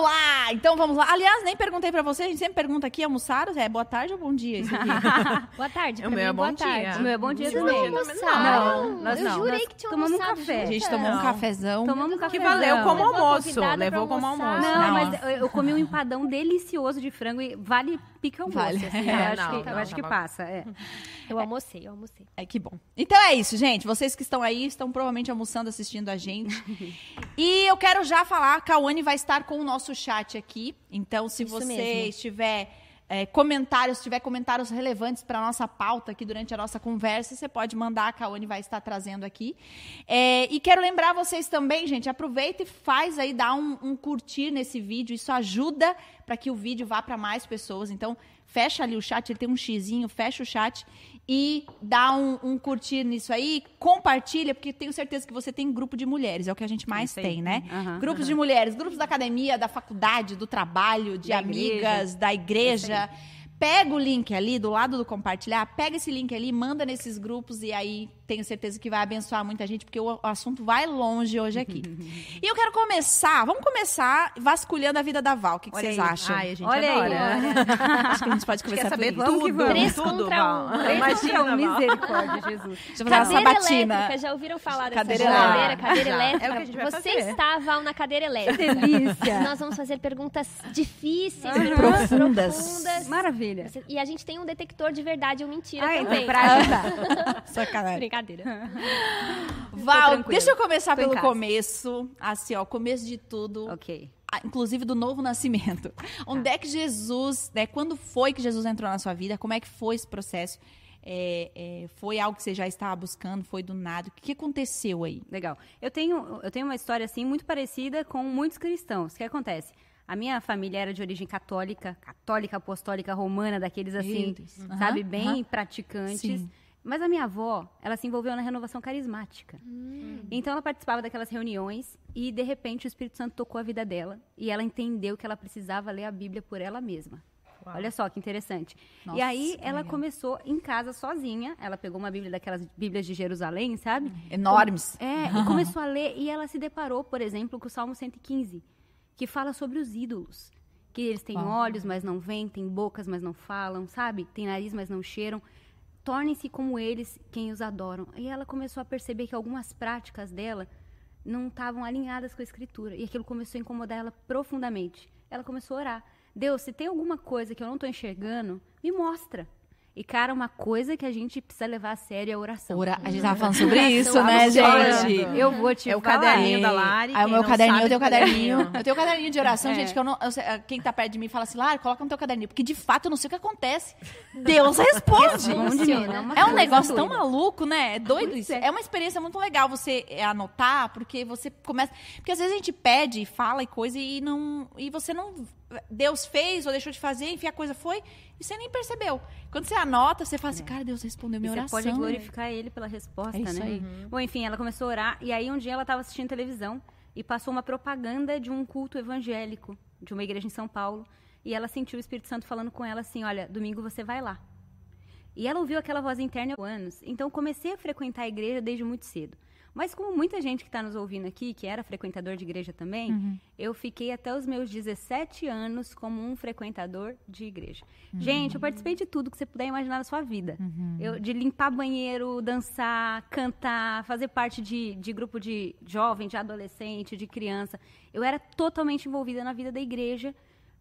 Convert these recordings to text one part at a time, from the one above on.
Vamos lá! Então vamos lá. Aliás, nem perguntei pra você, a gente sempre pergunta aqui, almoçaram? É boa tarde ou bom dia isso aqui? Boa tarde, O meu mim, é boa bom tarde. dia. O meu é bom dia também. Não, nós eu não, jurei que tinha tomamos um almoçado café. A gente tomou um cafezão. Tomamos um café. Que valeu como Levou almoço. convidada Levou como almoçar. almoço. Não, Não. mas eu, eu comi um empadão delicioso de frango e vale pica almoço. Vale. assim, eu É, acho, não, que, eu não, acho que tava- passa. É. Eu almocei, eu almocei. É que bom. Então é isso, gente. Vocês que estão aí estão provavelmente almoçando, assistindo a gente. e eu quero já falar, a Cauane vai estar com o nosso chat aqui. Então, se Isso você mesmo. estiver é, comentários, se tiver comentários relevantes para nossa pauta aqui durante a nossa conversa, você pode mandar, a Cauane vai estar trazendo aqui. É, e quero lembrar vocês também, gente, aproveita e faz aí, dá um, um curtir nesse vídeo. Isso ajuda para que o vídeo vá para mais pessoas. Então, fecha ali o chat, ele tem um xizinho, fecha o chat e dá um, um curtir nisso aí, compartilha, porque tenho certeza que você tem grupo de mulheres, é o que a gente mais aí. tem, né? Grupos de mulheres, grupos da academia, da faculdade, do trabalho, de Da amigas, da igreja. Pega o link ali do lado do compartilhar, pega esse link ali, manda nesses grupos e aí tenho certeza que vai abençoar muita gente, porque o, o assunto vai longe hoje aqui. e eu quero começar, vamos começar vasculhando a vida da Val. O que, que vocês aí. acham? Ai, a gente Olha aí. adora. Acho que a gente pode começar saber por isso. Vamos que tudo, vamos. Três tudo, contra Val. um. Imagina, Val. misericórdia, Jesus. Deixa eu fazer uma Cadeira sabatina. elétrica, já ouviram falar dessa Cadeira cadeira, elétrica. cadeira Já. elétrica? É o que a gente vai Você fazer. está, Val, na cadeira elétrica. Delícia. Nós vamos fazer perguntas difíceis, perguntas Profundas. profundas. Maravilha. E a gente tem um detector de verdade ou mentira Ah, também. então, pra ajudar. Sacanagem. Brincadeira. Val, deixa eu começar Tô pelo começo. Assim, ó, começo de tudo. Ok. ah, Inclusive do novo nascimento. Onde é que Jesus, né? Quando foi que Jesus entrou na sua vida? Como é que foi esse processo? É, é, foi algo que você já estava buscando? Foi do nada? O que aconteceu aí? Legal. Eu tenho, eu tenho uma história assim muito parecida com muitos cristãos. O que acontece? A minha família era de origem católica, católica apostólica romana, daqueles assim, sabe, bem aham. praticantes. Sim. Mas a minha avó, ela se envolveu na renovação carismática. Então ela participava daquelas reuniões e de repente o Espírito Santo tocou a vida dela e ela entendeu que ela precisava ler a Bíblia por ela mesma. Olha só que interessante. Nossa, e aí ela começou em casa sozinha. Ela pegou uma Bíblia daquelas Bíblias de Jerusalém, sabe? Enormes. É, e começou a ler e ela se deparou, por exemplo, com o Salmo 115, que fala sobre os ídolos. Que eles têm Uau. olhos, mas não veem, têm bocas, mas não falam, sabe? Tem nariz, mas não cheiram. Tornem-se como eles quem os adoram. E ela começou a perceber que algumas práticas dela não estavam alinhadas com a escritura. E aquilo começou a incomodar ela profundamente. Ela começou a orar. Deus, se tem alguma coisa que eu não estou enxergando, me mostra. E, cara, uma coisa que a gente precisa levar a sério é a oração. Ora- a gente tava falando sobre isso, né, gente? Eu vou te É o falar. caderninho da Lari. Aí o meu caderninho, eu tenho do caderninho. Eu tenho caderninho de oração, É. gente, que eu não. eu sei- quem tá perto de mim fala assim, Lara, coloca no teu caderninho. Porque de fato eu não sei o que acontece. Deus responde. Responde, uma É um negócio tão maluco, né? É doido isso. é. É uma experiência muito legal você é, anotar, porque você começa. Porque às vezes a gente pede, fala e coisa, e não. E você não. Deus fez ou deixou de fazer, enfim, a coisa foi, e você nem percebeu. Quando você anota, você fala assim, cara, Deus respondeu É. E minha você oração. pode glorificar ele pela resposta, É né? aí. Bom, enfim, ela começou a orar e aí um dia ela estava assistindo televisão e passou uma propaganda de um culto evangélico de uma igreja em São Paulo e ela sentiu o Espírito Santo falando com ela assim, olha, domingo você vai lá. E ela ouviu aquela voz interna há anos. Então comecei a frequentar a igreja desde muito cedo. Mas como muita gente que está nos ouvindo aqui, que era frequentador de igreja também, Uhum. eu fiquei até os meus 17 anos como um frequentador de igreja. Gente, eu participei de tudo que você puder imaginar na sua vida. Eu, de limpar banheiro, dançar, cantar, fazer parte de, de grupo de jovem, de adolescente, de criança. Eu era totalmente envolvida na vida da igreja.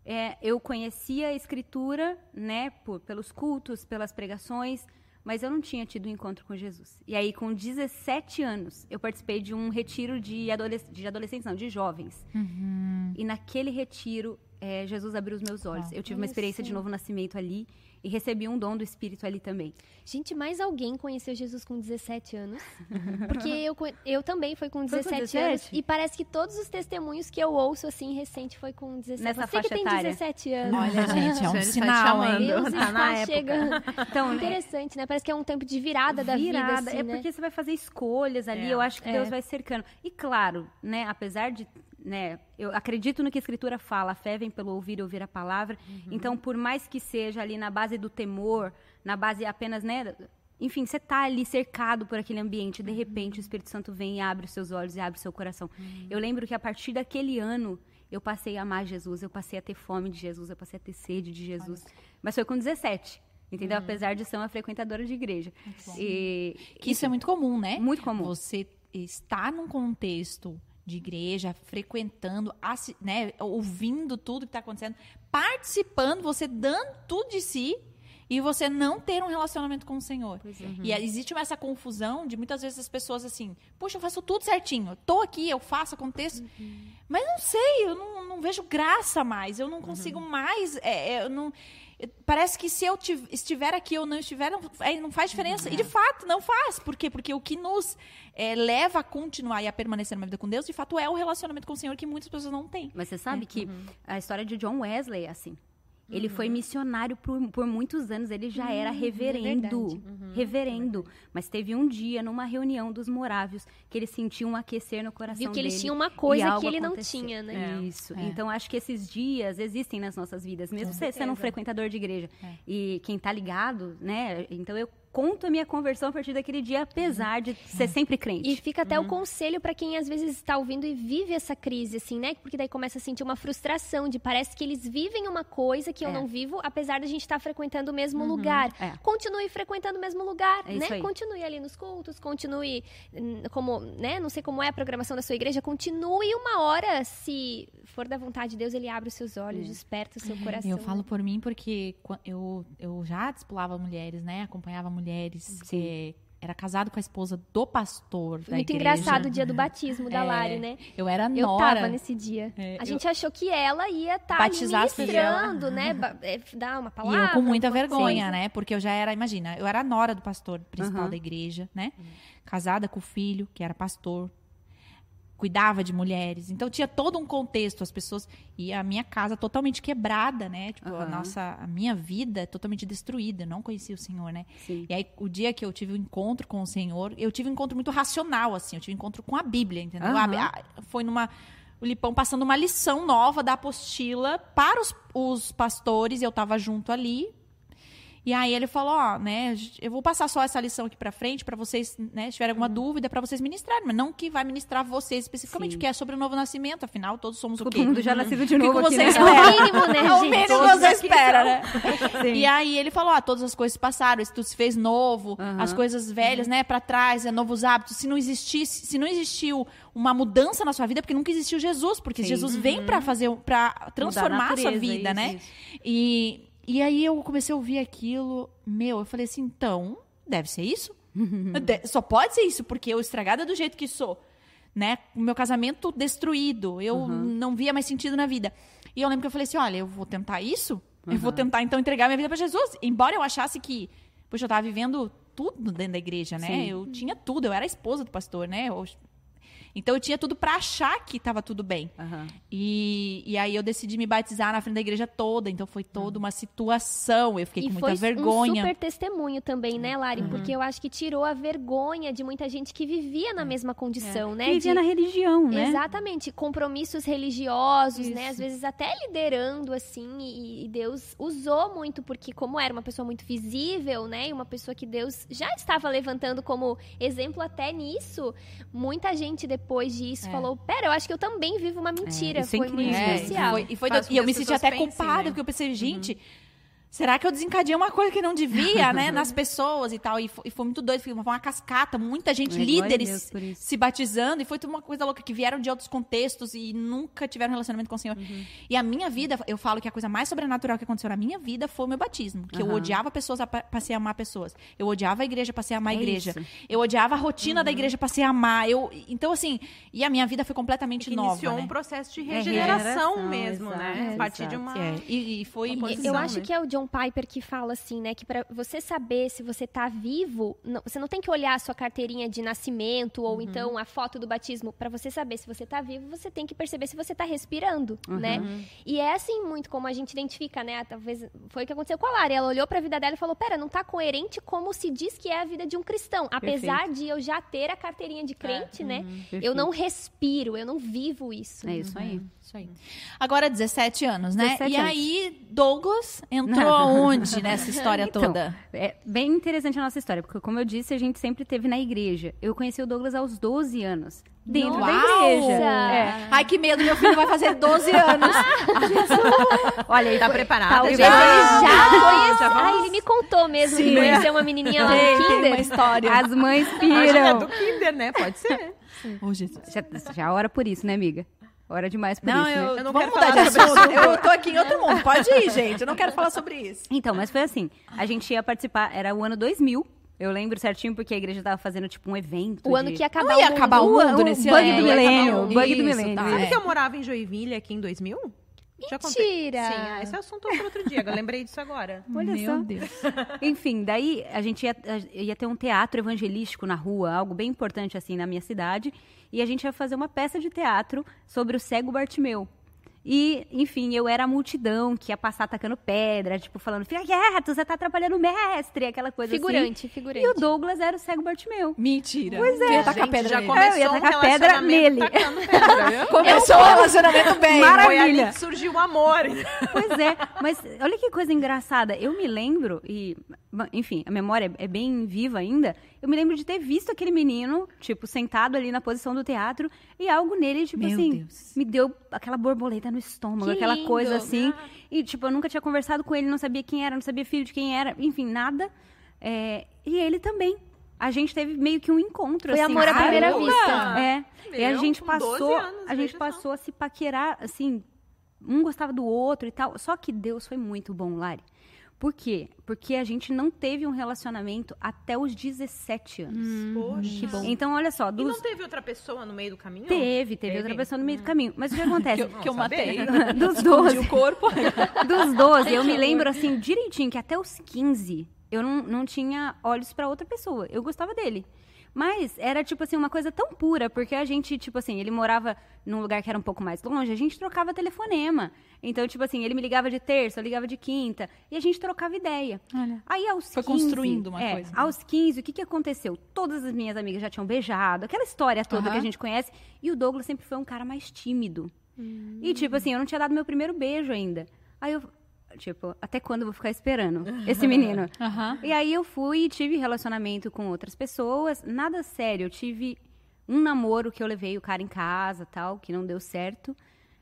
É, eu conhecia a escritura, né, por- pelos cultos, pelas pregações, mas eu não tinha tido um encontro com Jesus. E aí, com 17 anos, eu participei de um retiro de, adolesc de adolescentes, não, de jovens. E naquele retiro, é, Jesus abriu os meus olhos. Eu tive uma experiência de só. novo nascimento ali e recebi um dom do Espírito ali também. Gente, mais alguém conheceu Jesus com 17 anos? Porque eu, eu também fui com Foi com 17, anos. 17? E parece que todos os testemunhos que eu ouço, assim, recente, foi com 17. Nessa Você que faixa tem etária. 17 anos. Olha, gente, é um tá sinal, chamando. hein? Deus Tá está na época. chegando. Então, né, Interessante, né? Parece que é um tempo de virada da vida, virada. assim, é né? porque você vai fazer escolhas ali, É. eu acho que É. Deus vai cercando. E claro, né, apesar de, né, eu acredito no que a escritura fala, a fé vem pelo ouvir e ouvir a palavra. Então, por mais que seja ali na base do temor, na base apenas, né, enfim, você tá ali cercado por aquele ambiente, de repente o Espírito Santo vem e abre os seus olhos e abre o seu coração. Eu lembro que a partir daquele ano eu passei a amar Jesus, eu passei a ter fome de Jesus, eu passei a ter sede de Jesus. Mas foi com 17. Entendeu? Apesar de ser uma frequentadora de igreja. E, Que isso é muito comum, né? muito comum. Você está num contexto de igreja, frequentando, né, ouvindo tudo que está acontecendo, participando, você dando tudo de si e você não ter um relacionamento com o Senhor. É. E aí existe essa confusão de muitas vezes as pessoas assim, puxa, eu faço tudo certinho, eu tô aqui, eu faço, aconteço, mas não sei, eu não, não vejo graça mais, eu não consigo mais, é, é, eu não... Parece que se eu tiv- estiver aqui ou não estiver, não, aí não faz diferença. E de fato, não faz. Por quê? Porque o que nos é, leva a continuar e a permanecer numa vida com Deus, de fato, é o relacionamento com o Senhor que muitas pessoas não têm. Mas você sabe que Uhum. a história de John Wesley é assim. Ele foi missionário por, por muitos anos, ele já era reverendo. verdade. Uhum, reverendo. Mas teve um dia, numa reunião dos morávios, que ele sentiu um aquecer no coração Viu que dele. eles tinham uma coisa que ele não aconteceu. tinha, né? Isso. É. Então, acho que esses dias existem nas nossas vidas. Mesmo você sendo um frequentador de igreja. É. E quem tá ligado, né? Então, eu conto a minha conversão a partir daquele dia, apesar de ser sempre crente. E fica até o conselho pra quem às vezes está ouvindo e vive essa crise, assim, né? Porque daí começa a sentir uma frustração de parece que eles vivem uma coisa que eu É. não vivo, apesar da gente estar frequentando o mesmo lugar. É. Continue frequentando o mesmo lugar, É né? Continue ali nos cultos, continue hum, como, né? Não sei como é a programação da sua igreja, continue uma hora, se for da vontade de Deus, ele abre os seus olhos, desperta o seu coração. Eu falo por mim porque eu, eu já discipulava mulheres, né? Acompanhava mulheres. Sim. eh, era casado com a esposa do pastor da Muito igreja. engraçado o dia do batismo da É, Lari, né? Eu era Eu nora. tava nesse dia. É, a gente achou que ela ia estar dela. ministrando, né? É, Dar uma E palavra. eu com muita vergonha, coisa. né? Porque eu já era, imagina, eu era a nora do pastor principal Aham. da igreja, né? Casada com o filho, que era pastor. Cuidava de mulheres. Então tinha todo um contexto, as pessoas. E a minha casa totalmente quebrada, né? Tipo, a Aham. nossa. A minha vida é totalmente destruída. Eu não conhecia o Senhor, né? Sim. E aí, o dia que eu tive o encontro com o Senhor, eu tive um encontro muito racional, assim. Eu tive um encontro com a Bíblia, entendeu? Aham. A- a- foi numa. O Lipão passando uma lição nova da apostila para os, os pastores, e eu tava junto ali. E aí ele falou, ó, né, eu vou passar só essa lição aqui pra frente para vocês, né, se tiverem alguma dúvida para vocês ministrarem, mas não que vai ministrar vocês especificamente, Sim. porque é sobre o novo nascimento, afinal todos somos o Todo quê? mundo já nascido de O novo que aqui, você né? É o mínimo, né, É o gente? mínimo que você espera, né? Sim. E aí ele falou, ó, todas as coisas passaram, isso tudo se fez novo, Aham. as coisas velhas, né, para trás, é novos hábitos. Se não existisse, se não existiu uma mudança na sua vida, é porque nunca existiu Jesus, porque Sim. Jesus vem para fazer, para transformar a sua natureza, vida, isso, né? isso. E e aí eu comecei a ouvir aquilo, meu, eu falei assim, então, deve ser isso? Só pode ser isso, porque eu estragada do jeito que sou, né? O meu casamento destruído, eu não via mais sentido na vida. E eu lembro que eu falei assim, olha, eu vou tentar isso, eu vou tentar então entregar minha vida para Jesus. Embora eu achasse que, poxa, eu tava vivendo tudo dentro da igreja, né? Sim. Eu tinha tudo, eu era a esposa do pastor, né? Eu- então eu tinha tudo para achar que tava tudo bem. Aham. E, e aí eu decidi me batizar na frente da igreja toda. Então foi toda uma situação. Eu fiquei E com muita vergonha. um super testemunho também, né, Lari? Porque eu acho que tirou a vergonha de muita gente que vivia na mesma condição, né? Que vivia de- na religião, né? Exatamente, compromissos religiosos, né? Isso. Às vezes até liderando, assim, e, e Deus usou muito, porque como era uma pessoa muito visível, né? E uma pessoa que Deus já estava levantando como exemplo até nisso, muita gente depois disso É. falou, pera, eu acho que eu também vivo uma mentira. isso é Foi muito incrível. É, especial. foi- e, foi do- com e eu me senti até culpada, né? porque eu pensei, gente, será que eu desencadeei uma coisa que não devia, né? Nas pessoas e tal. E foi, e foi muito doido, foi uma, uma cascata, muita gente, É, a líderes se batizando, e foi tudo uma coisa louca, que vieram de outros contextos e nunca tiveram relacionamento com o Senhor. Uhum. E a minha vida, eu falo que a coisa mais sobrenatural que aconteceu na minha vida foi o meu batismo. Que eu Aham. odiava pessoas, a- passei a amar pessoas. Eu odiava a igreja, passei a amar a É igreja. isso. Uhum. Eu odiava a rotina da igreja, passei a amar. Eu, então, assim, e a minha vida foi completamente que nova, iniciou né? um processo de É, regeneração regeneração, mesmo, exato, né? é, a partir de uma. É, e, e foi... Uma E posição, Eu acho né? que é o John Piper que fala assim, né? Que pra você saber se você tá vivo, não- você não tem que olhar a sua carteirinha de nascimento ou então a foto do batismo. Pra você saber se você tá vivo, você tem que perceber se você tá respirando, né? E é assim muito como a gente identifica, né? Talvez foi o que aconteceu com a Lara. Ela olhou pra vida dela e falou: "Pera, não tá coerente como se diz que é a vida de um cristão, apesar de eu já ter a carteirinha de crente, né? Eu não respiro, eu não vivo isso". É isso aí. Isso aí. Agora, 17 anos, né? 17 e anos. aí, Douglas entrou aonde nessa história Então, toda? É bem interessante a nossa história, porque como eu disse, a gente sempre teve na igreja. Eu conheci o Douglas aos 12 anos. dentro da Nossa! igreja. É. Ai, que medo, meu filho vai fazer 12 anos. Olha aí, Tá foi- preparada? talvez Já? ele já conhece. Já vamos? Ah, ele me contou mesmo que Sim. conheceu uma menininha lá no tem uma Kinder. história. As mães Acho que é piram. do Kinder, né? Pode ser. Ô, Jesus. Já, já ora por isso, né, amiga? Ora demais por Não, isso, né? eu, Eu não vamos quero mudar de falar sobre assunto. Eu tô aqui em outro mundo. Pode ir, gente. Eu não quero falar sobre isso. Então, mas foi assim. A gente ia participar, era o ano 2000. Eu lembro certinho porque a igreja tava fazendo tipo um evento. O ano de- que ia acabar Não ia o mundo. acabar o O- mundo o nesse bug ano. do Ia milênio, o- bug do milênio. tá, Sabe é. que eu morava em Joinville aqui em 2000? Já contei. Mentira! Sim, ah, esse é assunto para outro dia. Eu lembrei disso agora. Olha Meu só. Deus. Enfim, daí a gente ia, ia ter um teatro evangelístico na rua, algo bem importante assim na minha cidade, e a gente ia fazer uma peça de teatro sobre o cego Bartimeu. E, enfim, eu era a multidão que ia passar atacando pedra, tipo, falando, fica quieto, você tá atrapalhando o mestre, aquela coisa Figurante, assim. figurante. E o Douglas era o cego Bartimeu. Mentira. Pois é. Tu ia tacar Gente, pedra já nele. começou Eu ia um tacar pedra relacionamento nele. pedra? Começou o relacionamento bem. Mara- Foi ali Maravilha. que surgiu o amor. Pois é, mas olha que coisa engraçada. Eu me lembro, e, enfim, a memória é bem viva ainda. Eu me lembro de ter visto aquele menino, tipo, sentado ali na posição do teatro, e algo nele, tipo Meu assim, Deus. me deu aquela borboleta no estômago, Que aquela lindo. coisa assim. E, tipo, eu nunca tinha conversado com ele, não sabia quem era, não sabia filho de quem era, enfim, nada. É, e ele também. A gente teve meio que um encontro, Foi assim. amor à primeira Caramba! vista. É. e a Meu, gente com 12 passou, anos, a gente passou a se paquerar, assim, um gostava do outro e tal. Só que Deus foi muito bom, Lari. Por quê? Porque a gente não teve um relacionamento até os 17 anos. Poxa. Que bom. Então, olha só, E dos... não teve outra pessoa no meio do caminho? teve, teve, outra pessoa no meio do caminho. Mas o que acontece? Que eu, que eu Não, matei. dos 12, De o corpo. dos 12, eu me lembro assim direitinho que até os 15 eu não, não tinha olhos pra outra pessoa. Eu gostava dele. Mas era tipo assim uma coisa tão pura, porque a gente, tipo assim, ele morava num lugar que era um pouco mais longe, a gente trocava telefonema. Então, tipo assim, ele me ligava de terça, eu ligava de quinta, e a gente trocava ideia. Olha. Aí aos Foi 15, construindo uma é, coisa. Aos 15, o que que aconteceu? Todas as minhas amigas já tinham beijado, aquela história toda Aham. que a gente conhece, e o Douglas sempre foi um cara mais tímido. E tipo assim, eu não tinha dado meu primeiro beijo ainda. Aí eu, tipo, até quando eu vou ficar esperando esse menino? Aham. E aí eu fui e tive relacionamento com outras pessoas, nada sério. Eu tive um namoro que eu levei o cara em casa, tal, que não deu certo.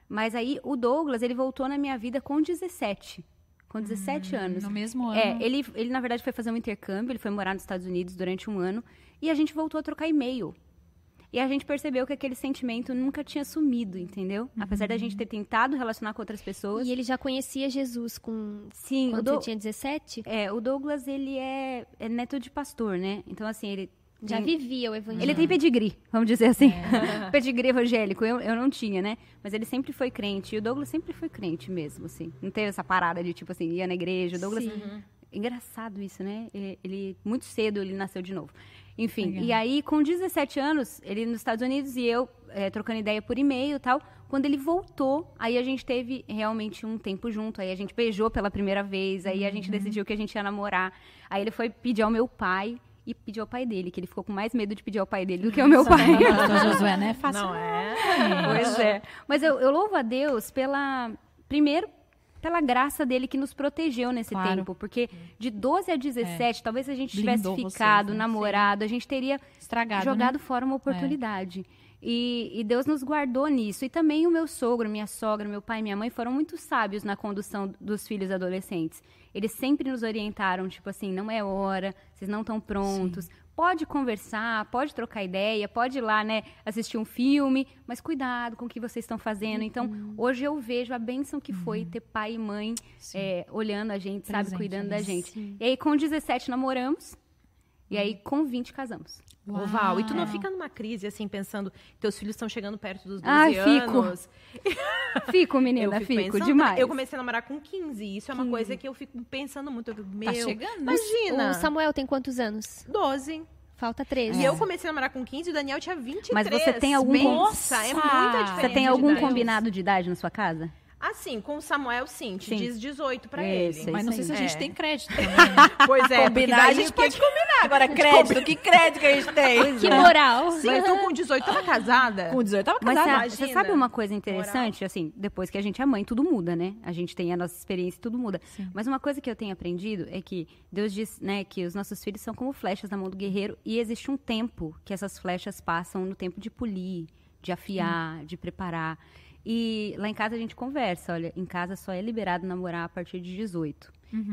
Mas aí o Douglas, ele voltou na minha vida com 17. Com 17 anos. No mesmo ano. É, ele, ele na verdade foi fazer um intercâmbio, ele foi morar nos Estados Unidos durante um ano e a gente voltou a trocar e-mail. E a gente percebeu que aquele sentimento nunca tinha sumido, entendeu? Apesar da gente ter tentado relacionar com outras pessoas. E ele já conhecia Jesus com... Sim, o, Quando você tinha 17? é, o Douglas, ele é, é neto de pastor, né? Então, assim, ele. Já vivia o evangelho. Ele tem pedigree, vamos dizer assim. pedigree evangélico. Eu, eu não tinha, né? Mas ele sempre foi crente. E o Douglas sempre foi crente mesmo, assim. Não teve essa parada de, tipo assim, ia na igreja. O Douglas. Engraçado isso, né? Ele, ele- muito cedo ele nasceu de novo. Enfim, Legal. e aí com 17 anos, ele nos Estados Unidos e eu eh, trocando ideia por e-mail e tal. Quando ele voltou, aí a gente teve realmente um tempo junto. Aí a gente beijou pela primeira vez, aí a gente decidiu que a gente ia namorar. Aí ele foi pedir ao meu pai e pediu ao pai dele, que ele ficou com mais medo de pedir ao pai dele do que ao meu pai. Pastor Josué, né? Fácil. Não é? Pois é. Mas eu, eu louvo a Deus pela. Primeiro, pela graça dele que nos protegeu nesse Claro. tempo. Porque de 12 a 17, talvez se a gente tivesse Blindou vocês, ficado, né? namorado, a gente teria Estragado, jogado né? fora uma oportunidade. E, e Deus nos guardou nisso. E também o meu sogro, minha sogra, meu pai e minha mãe foram muito sábios na condução dos filhos adolescentes. Eles sempre nos orientaram, tipo assim, não é hora, vocês não estão prontos. Pode conversar, pode trocar ideia, pode ir lá, né, assistir um filme, mas cuidado com o que vocês estão fazendo. Então, Uhum. hoje eu vejo a bênção que foi ter pai e mãe é, olhando a gente, sabe, Presente cuidando da nisso. gente. E aí, com 17, namoramos. E aí, com 20, casamos. Ô, Val, e tu não fica numa crise assim, pensando, teus filhos estão chegando perto dos 12 Ai, fico. anos. Fico, menina, fico, pensando, demais. Eu comecei a namorar com 15, e isso é uma coisa que eu fico pensando muito. Eu, Meu, chegando. Imagina, O Samuel tem quantos anos? 12. Falta 13. E eu comecei a namorar com 15 e o Daniel tinha 23. Mas você tem algum- Nossa, é muita diferença Você tem de algum idade. combinado de idade na sua casa? Assim, com o Samuel, sim, te Sim. diz 18 pra ele. é Mas não sei se a gente É. tem crédito também. né? Pois é, Combinar, daí a gente que- pode combinar. Agora, crédito, que crédito que a gente tem? Que moral. Sim, tu com 18 tava casada? Com 18 tava Mas casada. você, você imagina. sabe uma coisa interessante? Assim, depois que a gente é mãe, tudo muda, né? A gente tem a nossa experiência e tudo muda. Mas uma coisa que eu tenho aprendido é que Deus diz, né, que os nossos filhos são como flechas na mão do guerreiro e existe um tempo que essas flechas passam no tempo de polir, de afiar, de preparar. E lá em casa a gente conversa, olha, em casa só é liberado namorar a partir de 18.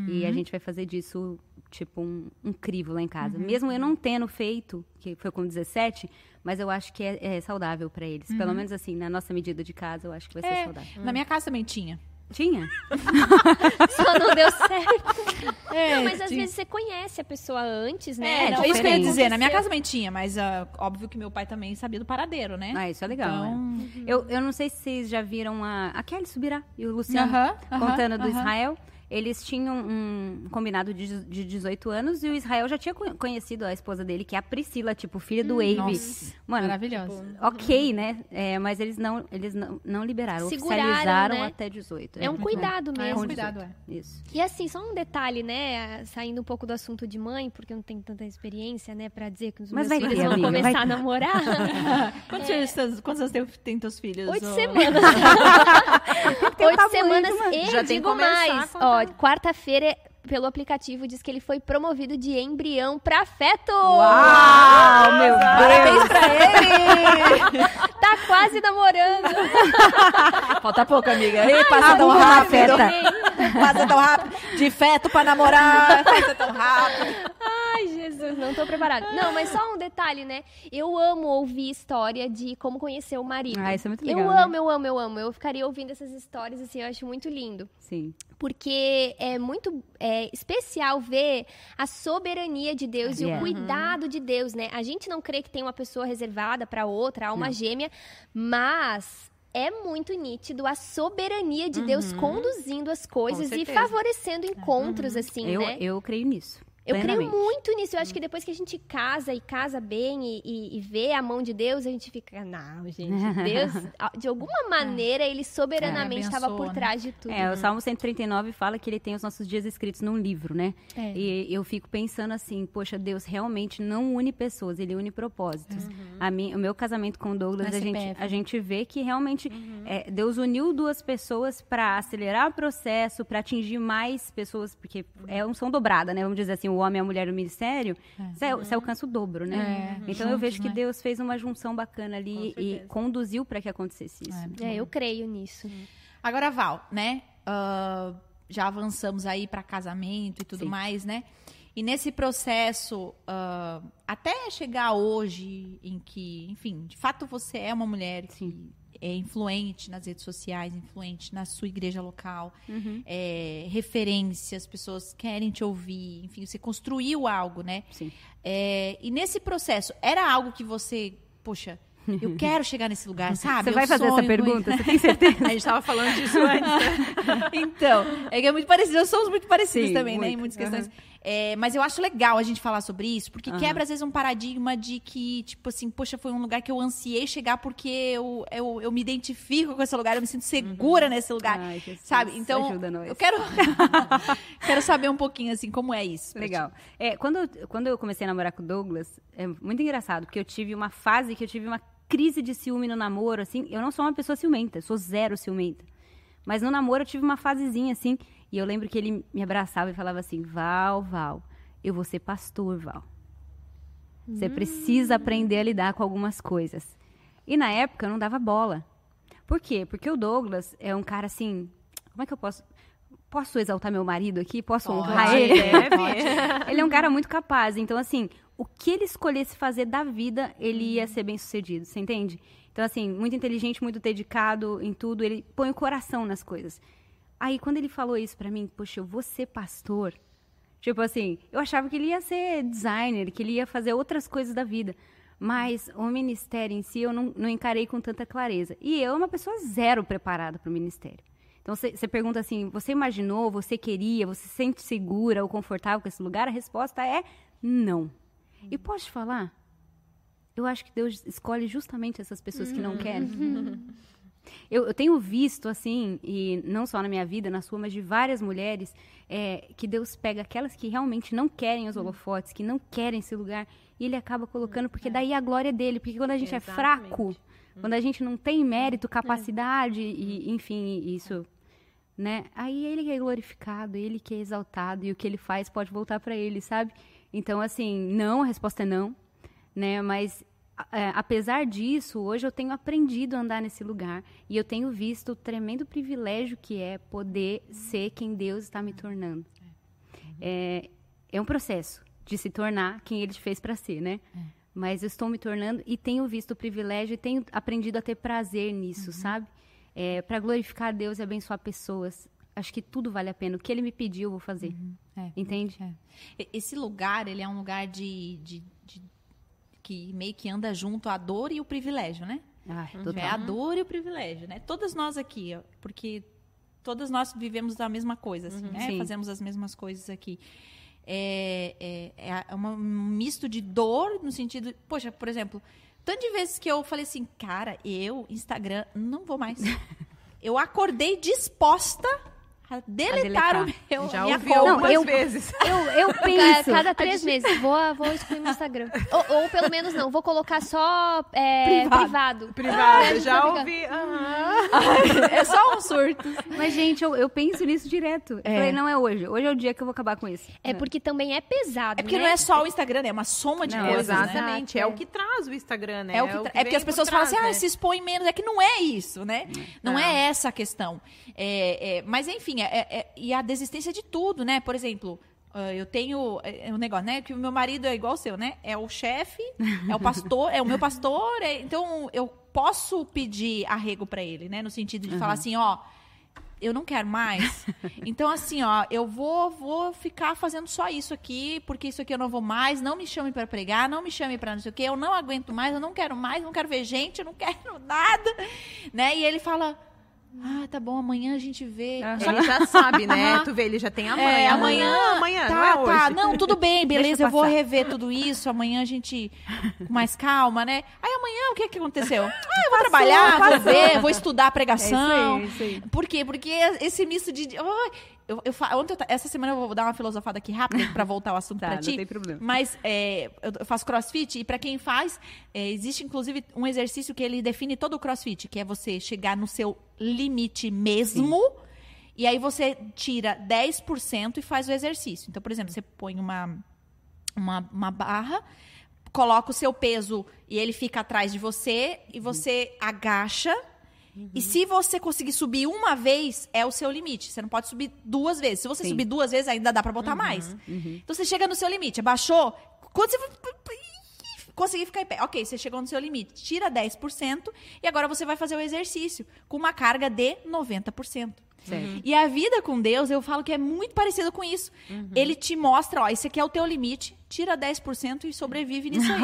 E a gente vai fazer disso, tipo, um, um crivo lá em casa. Mesmo eu não tendo feito, que foi com 17, mas eu acho que é, é saudável pra eles. Pelo menos assim, na nossa medida de casa, eu acho que vai ser É, saudável. na minha casa também tinha. Tinha? Só não deu certo. É, não, mas às tinha. vezes você conhece a pessoa antes, né? É, É, não, isso que eu ia dizer. Na minha casa também tinha, mas ah, óbvio que meu pai também sabia do paradeiro, né? Ah, isso é legal. Então, é. Eu, eu não sei se vocês já viram a, a Kelly Subirá e o Luciano aham, contando do aham. Israel. Eles tinham um combinado de, de 18 anos e o Israel já tinha co- conhecido a esposa dele, que é a Priscila, tipo, filha do Abe. nossa, Mano, maravilhosa. ok, né? É, mas eles não, eles não, não liberaram, Seguraram, oficializaram né? até 18. É um muito cuidado Ah, é mesmo. um cuidado, é. Isso. E assim, só um detalhe, né? Saindo um pouco do assunto de mãe, porque eu não tenho tanta experiência, né? Pra dizer que os Mas meus vai filhos ter, vão amiga, começar vai a namorar. Quantos, anos, quantos anos tem, tem teus filhos? Oito ô? semanas. Oito semanas muito, e Já digo mais. Ó, quarta-feira, pelo aplicativo, diz que ele foi promovido de embrião pra feto. Uau, meu Parabéns Deus! pra ele! Tá quase namorando. Falta pouco, amiga. Ei, passa Ai, tão rápido. feta. Passa tão rápido. De feto pra namorar. Passa tão rápido. Ai, Jesus, não tô preparada. Não, mas só um detalhe, né? Eu amo ouvir história de como conhecer o marido. Ah, isso é muito Eu legal, né? amo, eu amo, eu amo. Eu ficaria ouvindo essas histórias, assim, eu acho muito lindo. Sim. Porque é muito é, especial ver a soberania de Deus e Yeah. o cuidado de Deus, né? A gente não crê que tem uma pessoa reservada para outra, alma Não. gêmea, mas é muito nítido a soberania de Deus conduzindo as coisas e favorecendo encontros, assim, eu, né? eu creio nisso. Eu creio muito nisso. Eu acho que depois que a gente casa e casa bem e, e- e vê a mão de Deus, a gente fica, não, gente, Deus, de alguma maneira, ele soberanamente É, estava abençoa, por né? trás de tudo. É, o Salmo 139 fala que ele tem os nossos dias escritos num livro, né? É. E eu fico pensando assim, poxa, Deus realmente não une pessoas, ele une propósitos. A mim, o meu casamento com o Douglas, é a gente, a gente vê que realmente é, Deus uniu duas pessoas para acelerar o processo, para atingir mais pessoas, porque é um som dobrada, né? Vamos dizer assim, o homem e a mulher no ministério, você, você alcança o dobro, né? É, Então eu vejo que né? Deus fez uma junção bacana ali e conduziu para que acontecesse isso. É, eu creio nisso. Agora, Val, né? ah, já avançamos aí para casamento e tudo Sim. mais, né? E nesse processo, ah, até chegar hoje em que, enfim, de fato você é uma mulher que é influente nas redes sociais, influente na sua igreja local, Uhum. é, referência, as pessoas querem te ouvir, enfim, você construiu algo, né? Sim. É, e nesse processo, era algo que você, poxa, eu quero chegar nesse lugar, sabe? Você Eu vai fazer essa pergunta? isso. Você tem certeza? A gente tava falando disso antes. né? Então, é que é muito parecido, nós somos muito parecidos Sim, também, né? Em muito. muitas questões. É, mas eu acho legal a gente falar sobre isso, porque Aham. quebra, às vezes, um paradigma de que, tipo assim, poxa, foi um lugar que eu ansiei chegar porque eu, eu, eu me identifico com esse lugar, eu me sinto segura nesse lugar. Ai, Jesus, sabe? Então, eu quero, quero saber um pouquinho, assim, como é isso. ti. Legal. É, quando, eu- quando eu comecei a namorar com o Douglas, é muito engraçado, porque eu tive uma fase que eu tive uma crise de ciúme no namoro, assim. Eu não sou uma pessoa ciumenta, eu sou zero ciumenta. Mas no namoro eu tive uma fasezinha, assim, e eu lembro que ele me abraçava e falava assim: Val, Val, eu vou ser pastor, Val. Você precisa aprender a lidar com algumas coisas. E na época eu não dava bola. Por quê? Porque o Douglas é um cara assim. Como é que eu posso. Posso exaltar meu marido aqui? Posso honrar Pode, ele? Deve. Ele é um cara muito capaz. Então, assim, o que ele escolhesse fazer da vida, ele ia ser bem sucedido, você entende? Então, assim, muito inteligente, muito dedicado em tudo. Ele põe o coração nas coisas. Aí, quando ele falou isso pra mim, poxa, eu vou ser pastor. Tipo assim, eu achava que ele ia ser designer, que ele ia fazer outras coisas da vida. Mas o ministério em si eu não, não encarei com tanta clareza. E eu, uma pessoa zero preparada para o ministério. Então você pergunta assim: você imaginou, você queria, você se sente segura ou confortável com esse lugar? A resposta é não. E posso te falar? Eu acho que Deus escolhe justamente essas pessoas que não querem. Eu, eu tenho visto, assim, e não só na minha vida, na sua, mas de várias mulheres, é, que Deus pega aquelas que realmente não querem os holofotes, que não querem esse lugar, e Ele acaba colocando, porque daí é a glória dele. Porque quando a gente é fraco, quando a gente não tem mérito, capacidade, e, enfim, isso né? Aí ele que é glorificado, ele que é exaltado e o que ele faz pode voltar para ele, sabe? Então assim, não, a resposta é não, né? Mas é, apesar disso, hoje eu tenho aprendido a andar nesse lugar e eu tenho visto o tremendo privilégio que é poder ser quem Deus está me tornando. É, é um processo de se tornar quem Ele te fez para ser, né? Mas eu estou me tornando e tenho visto o privilégio e tenho aprendido a ter prazer nisso, sabe? É, para glorificar Deus e abençoar pessoas. Acho que tudo vale a pena. O que Ele me pediu, eu vou fazer. É, Entende? é. Esse lugar, ele é um lugar de, de- de- que meio que anda junto a dor e o privilégio, né? Ah, É total. a dor e o privilégio, né? Todas nós aqui, porque todas nós vivemos a mesma coisa, assim, né? Sim. Fazemos as mesmas coisas aqui. É, é, é uma- um misto de dor no sentido, poxa, por exemplo, tanto de vezes que eu falei assim, cara, eu Instagram não vou mais. eu acordei disposta a deletar, deletar. o meu Já minha ouvi conta. algumas eu- vezes. Eu, eu penso. Cada três meses. Vou, vou excluir no Instagram. Ou, ou pelo menos não, vou colocar só é, Privado. privado. Privada, já fica- ouvi. aham. é só um surto. Mas, gente, eu, eu penso nisso direto. Eu Falei, não é hoje. Hoje é o dia que eu vou acabar com isso. É porque também é pesado, É porque né? não é só o Instagram, né? é uma soma de Não, coisas, né? Exatamente. É o que traz o Instagram, né? É, o que tra- é porque as por pessoas falam trás, assim, ah, né? se expõe menos. É que não é isso, né? Não é essa a questão. É, é, mas, enfim, é- é- e a desistência de tudo, né? Por exemplo, ah, eu tenho é, é um negócio, né? Que o meu marido é igual o seu, né? É o chefe, é o pastor, é o meu pastor. é- então, eu posso pedir arrego pra ele, né? No sentido de falar assim, ó... Eu não quero mais. Então, assim, ó, eu vou, vou ficar fazendo só isso aqui, porque isso aqui eu não vou mais. Não me chame pra pregar, não me chame pra não sei o quê. Eu não aguento mais, eu não quero mais, não quero ver gente, eu não quero nada. Né? E ele fala: Ah, tá bom, amanhã a gente vê. Ele já sabe, né? Tu vê, ele já tem amanhã. É, amanhã. amanhã, tá, não é hoje. tá. Não, tudo bem, beleza. Eu vou rever tudo isso. Amanhã a gente. Com mais calma, né? Aí amanhã o que que aconteceu? Ah, eu vou trabalhar, vou ver, vou estudar a pregação. É isso aí, é isso aí. Por quê? Porque esse misto de. Ai, eu, eu, ontem eu essa semana eu vou dar uma filosofada aqui rápida pra voltar ao assunto Tá, não ti. tem problema. Mas é, eu faço crossfit e pra quem faz, é, existe inclusive um exercício que ele define todo o crossfit, que é você chegar no seu limite mesmo. E aí você tira 10% e faz o exercício. Então, por exemplo, você põe uma, uma, uma barra, coloca o seu peso e ele fica atrás de você, e você agacha. E se você conseguir subir uma vez, é o seu limite. Você não pode subir duas vezes. Se você Sim. subir duas vezes, ainda dá pra botar mais. Então você chega no seu limite, abaixou. Quando você conseguir ficar em pé. Ok, você chegou no seu limite. Tira 10% e agora você vai fazer o exercício com uma carga de 90%. Certo. E a vida com Deus, eu falo que é muito parecido com isso. Ele te mostra, ó, esse aqui é o teu limite, tira 10% e sobrevive nisso aí.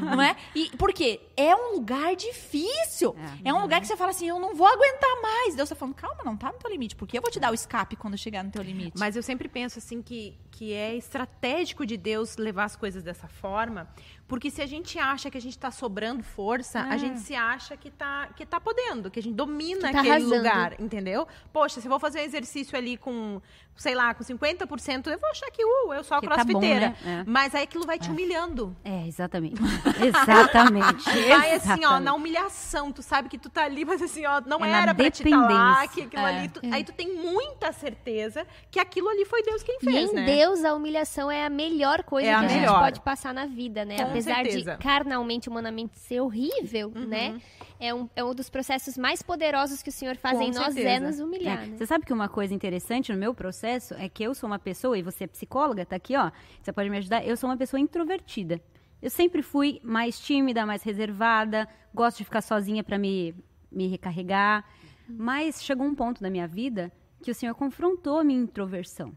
não é? E por quê? É um lugar difícil. É. um lugar que você fala assim, eu não vou aguentar mais. Deus tá falando, calma, não tá no teu limite, porque eu vou te dar o escape quando chegar no teu limite. Mas eu sempre penso assim que, que é estratégico de Deus levar as coisas dessa forma, porque se a gente acha que a gente está sobrando força, a gente se acha que tá, que tá podendo, que a gente domina tá aquele arrasando. lugar, entendeu? Poxa, se eu vou fazer um exercício ali com, sei lá, com 50%, eu vou achar que, uh, eu sou a Que tá bom, crossfiteira. né? É. Mas aí aquilo vai te humilhando. É, exatamente. exatamente. Vai assim, ó, na humilhação, tu sabe que tu tá ali, mas assim, ó, não É era pra te estar lá, dependência. que aquilo É. ali, tu- aí tu tem muita certeza que aquilo ali foi Deus quem E fez, em né? Deus, a humilhação é a melhor coisa É a que a gente melhor. pode passar na vida, né? Com Apesar certeza. de carnalmente, humanamente ser horrível, né? É um, é um dos processos mais poderosos que o Senhor faz Com em nós, é nos humilhar, É, né? Você sabe que uma coisa interessante no meu processo é que eu sou uma pessoa, e você é psicóloga, tá aqui, ó. Você pode me ajudar. Eu sou uma pessoa introvertida. Eu sempre fui mais tímida, mais reservada, gosto de ficar sozinha para me, me recarregar. Mas chegou um ponto da minha vida que o Senhor confrontou a minha introversão.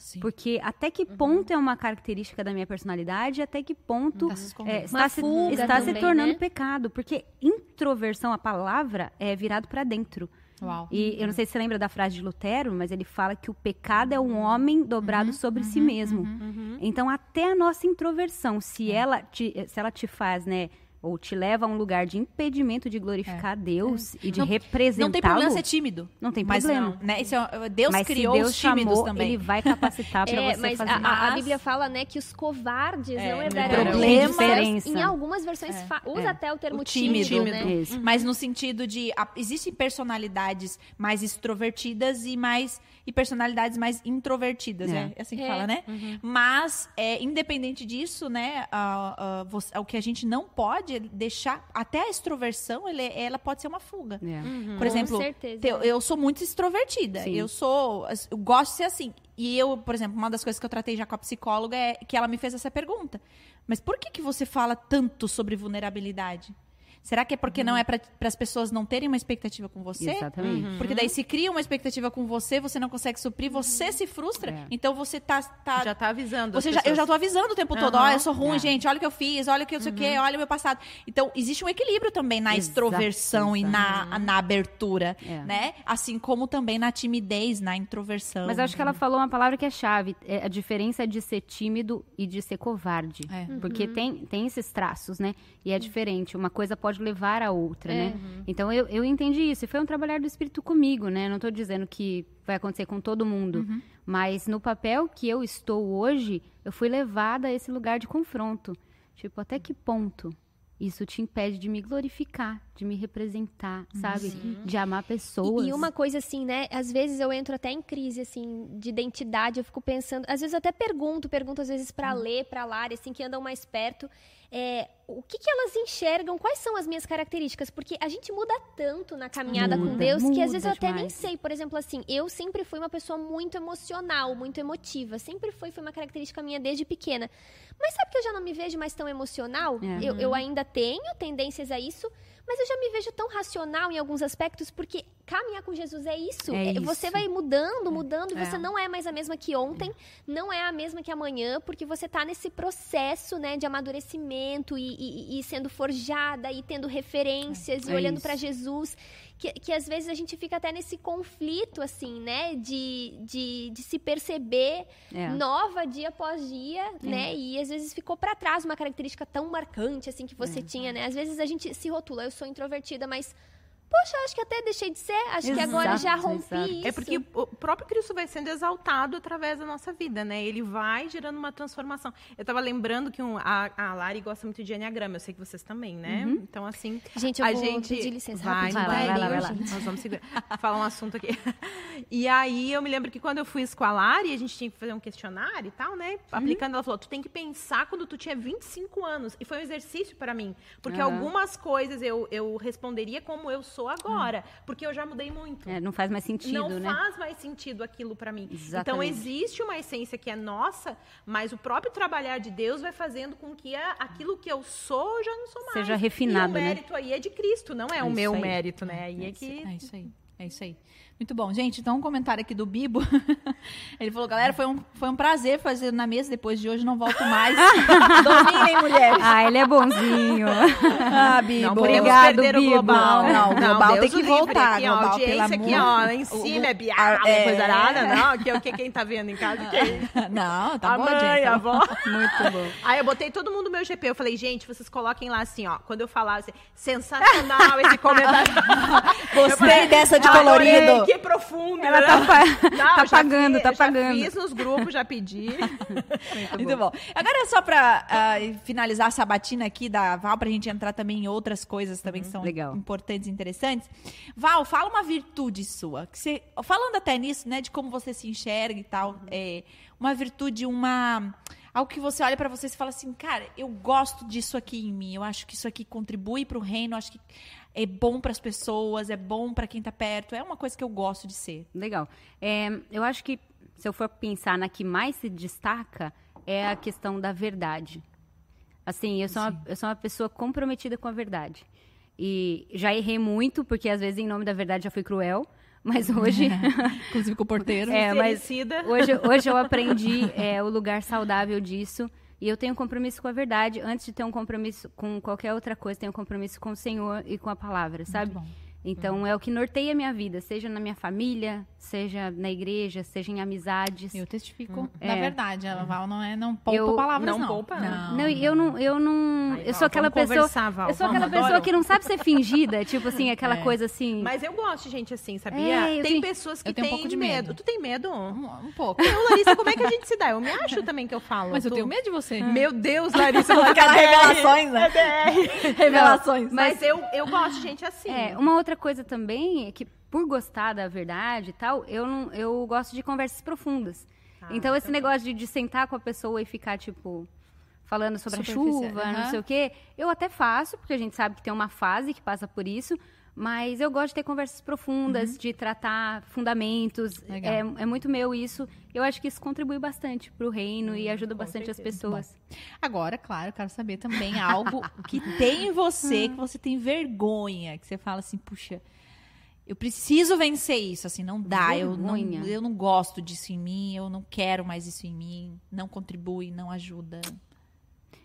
Sim. Porque até que ponto é uma característica da minha personalidade, até que ponto Tá se é, está, se, está se também, tornando né? pecado. Porque introversão, a palavra, é virado para dentro. Uau. E eu não sei se você lembra da frase de Lutero, mas ele fala que o pecado é um homem dobrado sobre si mesmo. Então, até a nossa introversão, se ela te, se ela te faz, né, ou te leva a um lugar de impedimento de glorificar Deus e de representá-lo. Não tem problema ser tímido. Não tem Mas problema. não, né? Isso é- Deus Mas criou se Deus os tímidos chamou, também. ele vai capacitar para É, você mas fazer. a, a- a Mas- Bíblia fala, né, que os covardes É, não o Problema- diferença. Em algumas versões usa é. até o termo O tímido, tímido, né? né? Mas no sentido de a- existem personalidades mais extrovertidas e mais e personalidades mais introvertidas, É. né? É assim que É. fala, né? Mas é, independente disso, né? a- a- você- o que a gente não pode é deixar até a extroversão, ele- ela pode ser uma fuga. É. Por Com exemplo, certeza. eu, eu sou muito extrovertida. Sim. Eu sou. Eu gosto de ser assim. E eu, por exemplo, uma das coisas que eu tratei já com a psicóloga é que ela me fez essa pergunta. Mas por que, que você fala tanto sobre vulnerabilidade? Será que é porque não é para as pessoas não terem uma expectativa com você? Exatamente. Porque daí se cria uma expectativa com você, você não consegue suprir, você se frustra. É. Então você tá. tá Já tá avisando. você já, eu já tô avisando o tempo todo, ó, eu sou ruim, É. gente, olha o que eu fiz, olha o que eu sei o quê, olha o meu passado. Então, existe um equilíbrio também na Exato, extroversão e na, na abertura, É. né? Assim como também na timidez, na introversão. Mas acho que ela falou uma palavra que é chave. É a diferença de ser tímido e de ser covarde. É. Porque tem, tem esses traços, né? E é diferente. Uma coisa pode levar a outra, né? Então eu, eu entendi isso. E foi um trabalhar do espírito comigo, né? Não tô dizendo que vai acontecer com todo mundo. Mas no papel que eu estou hoje, eu fui levada a esse lugar de confronto. Tipo, até que ponto isso te impede de me glorificar, de me representar, sabe? De amar pessoas. E, e uma coisa assim, né? Às vezes eu entro até em crise, assim, de identidade. Eu fico pensando. Às vezes eu até pergunto, pergunto às vezes pra ler, pra Lari, assim, que andam mais perto. é, o que, que elas enxergam? Quais são as minhas características? Porque a gente muda tanto na caminhada com Muda, Deus que às vezes eu até nem demais. sei. Por exemplo, assim, eu sempre fui uma pessoa muito emocional, muito emotiva. Sempre foi, foi uma característica minha desde pequena. Mas sabe que eu já não me vejo mais tão emocional? É. Eu, eu ainda tenho tendências a isso, mas eu já me vejo tão racional em alguns aspectos, porque caminhar com Jesus é isso. É É- Você isso. vai mudando, mudando, e É. você não é mais a mesma que ontem, não é a mesma que amanhã, porque você tá nesse processo, né, de amadurecimento e, e- e sendo forjada e tendo referências e É olhando para Jesus. Que, que às vezes a gente fica até nesse conflito, assim, né? De, de, de se perceber É. nova dia após dia, né? E às vezes ficou pra trás uma característica tão marcante assim que você tinha, né? Às vezes a gente se rotula, eu sou introvertida, mas poxa, acho que até deixei de ser, acho que agora já Exato, rompi exato. isso. É porque o próprio Cristo vai sendo exaltado através da nossa vida, né? Ele vai gerando uma transformação. Eu tava lembrando que um- a, a Lari gosta muito de Enneagrama, eu sei que vocês também, né? Então, assim. Gente, eu a vou gente pedir licença vai, rapidinho, vai, vai, vai, vai lá, vai lá. Nós vamos segurar. Falar um assunto aqui. E aí eu me lembro que quando eu fui com a Lari, a gente tinha que fazer um questionário e tal, né? Aplicando, ela falou: tu tem que pensar quando tu tinha 25 anos. E foi um exercício para mim. Porque Aham. algumas coisas eu, eu responderia como eu sou agora. Porque eu já mudei muito É, não faz mais sentido, não né? faz mais sentido aquilo pra mim. Então Exatamente. existe uma essência que é nossa, mas o próprio trabalhar de Deus vai fazendo com que a- aquilo que eu sou eu já não sou mais. Seja refinado, e o né? mérito aí é de Cristo, não é, É o meu aí. mérito, né? Aí é, isso, que é isso aí. É isso aí. Muito bom. Gente, então um comentário aqui do Bibo. Ele falou, galera, foi um, foi um prazer fazer na mesa. Depois de hoje não volto mais. Dominem, mulheres. Ah, ele é bonzinho. Ah, Bibo. não podemos Obrigado, perder o Bibo. global. Não, o global Deus tem que voltar, Aqui, ó, global, audiência aqui, ó, lá em cima é O- biada, é. é coisa arada, não. Que, o que quem tá vendo em casa, que é Não, tá a bom, mãe, gente. a avó. Muito bom. Aí eu botei todo mundo no meu GP. Eu falei, gente, vocês coloquem lá assim, ó. Quando eu falar assim, sensacional esse comentário. Gostei dessa de Adorei, colorido. Que profundo. Ela né? tá, pa- Não, tá já pagando, fiz- tá já pagando. fiz nos grupos, já pedi. Muito bom. Agora, só pra ah, finalizar a sabatina aqui da Val, pra gente entrar também em outras coisas também que são Legal. importantes e interessantes. Val, fala uma virtude sua. Que você, falando até nisso, né, de como você se enxerga e tal, é, uma virtude, uma. Algo que você olha pra você e fala assim, cara, eu gosto disso aqui em mim. Eu acho que isso aqui contribui pro reino, eu acho que é bom pras pessoas, é bom pra quem tá perto. É uma coisa que eu gosto de ser. Legal. É, eu acho que se eu for pensar na que mais se destaca, é a questão da verdade. Assim, eu sou, uma, eu sou uma pessoa comprometida com a verdade. E já errei muito, porque às vezes em nome da verdade já fui cruel. Mas hoje, Inclusive com o porteiro. É, mas hoje, hoje eu aprendi é, o lugar saudável disso. E eu tenho um compromisso com a verdade. Antes de ter um compromisso com qualquer outra coisa, tenho um compromisso com o Senhor e com a palavra, sabe? Então é o que norteia a minha vida, seja na minha família, seja na igreja, seja em amizades. Eu testifico da É. verdade. Ela Val não é não poupa Eu- palavras não não. poupa, não. Não, eu não, eu não, Ai, eu Val, sou aquela vamos pessoa, Val, eu sou vamos, aquela pessoa adoro. que não sabe ser fingida, tipo assim, aquela É. coisa assim. Mas eu gosto de gente assim, sabia? É, eu tem pessoas que eu tenho um têm pouco de medo. medo. Tu tem medo? Um, um pouco. Eu, Larissa, como é que a gente se dá? Eu me acho também que eu falo. Mas eu Tu- tenho medo de você. Meu Deus, Larissa, eu vou ficar Aquelas revelações, né? Revelações. Mas eu, eu gosto de gente assim. É, uma outra coisa também é que por gostar da verdade e tal, eu não, eu gosto de conversas profundas. Ah, então esse negócio de, de sentar com a pessoa e ficar tipo falando sobre a chuva, não aham. sei o quê, eu até faço, porque a gente sabe que tem uma fase que passa por isso, mas eu gosto de ter conversas profundas, de tratar fundamentos. Uhum. É, é muito meu isso. Eu acho que isso contribui bastante pro reino e ajuda com bastante as certeza. pessoas. Agora, claro, eu quero saber também algo que tem em você, que você tem vergonha, que você fala assim, puxa, eu preciso vencer isso, assim, não dá, eu não, eu não gosto disso em mim, eu não quero mais isso em mim, não contribui, não ajuda.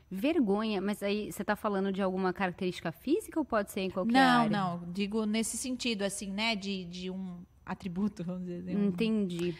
Vergonha, mas aí você tá falando de alguma característica física ou pode ser em qualquer Não, área? não, digo nesse sentido, assim, né, de, de um atributo, vamos dizer assim, um- Entendi.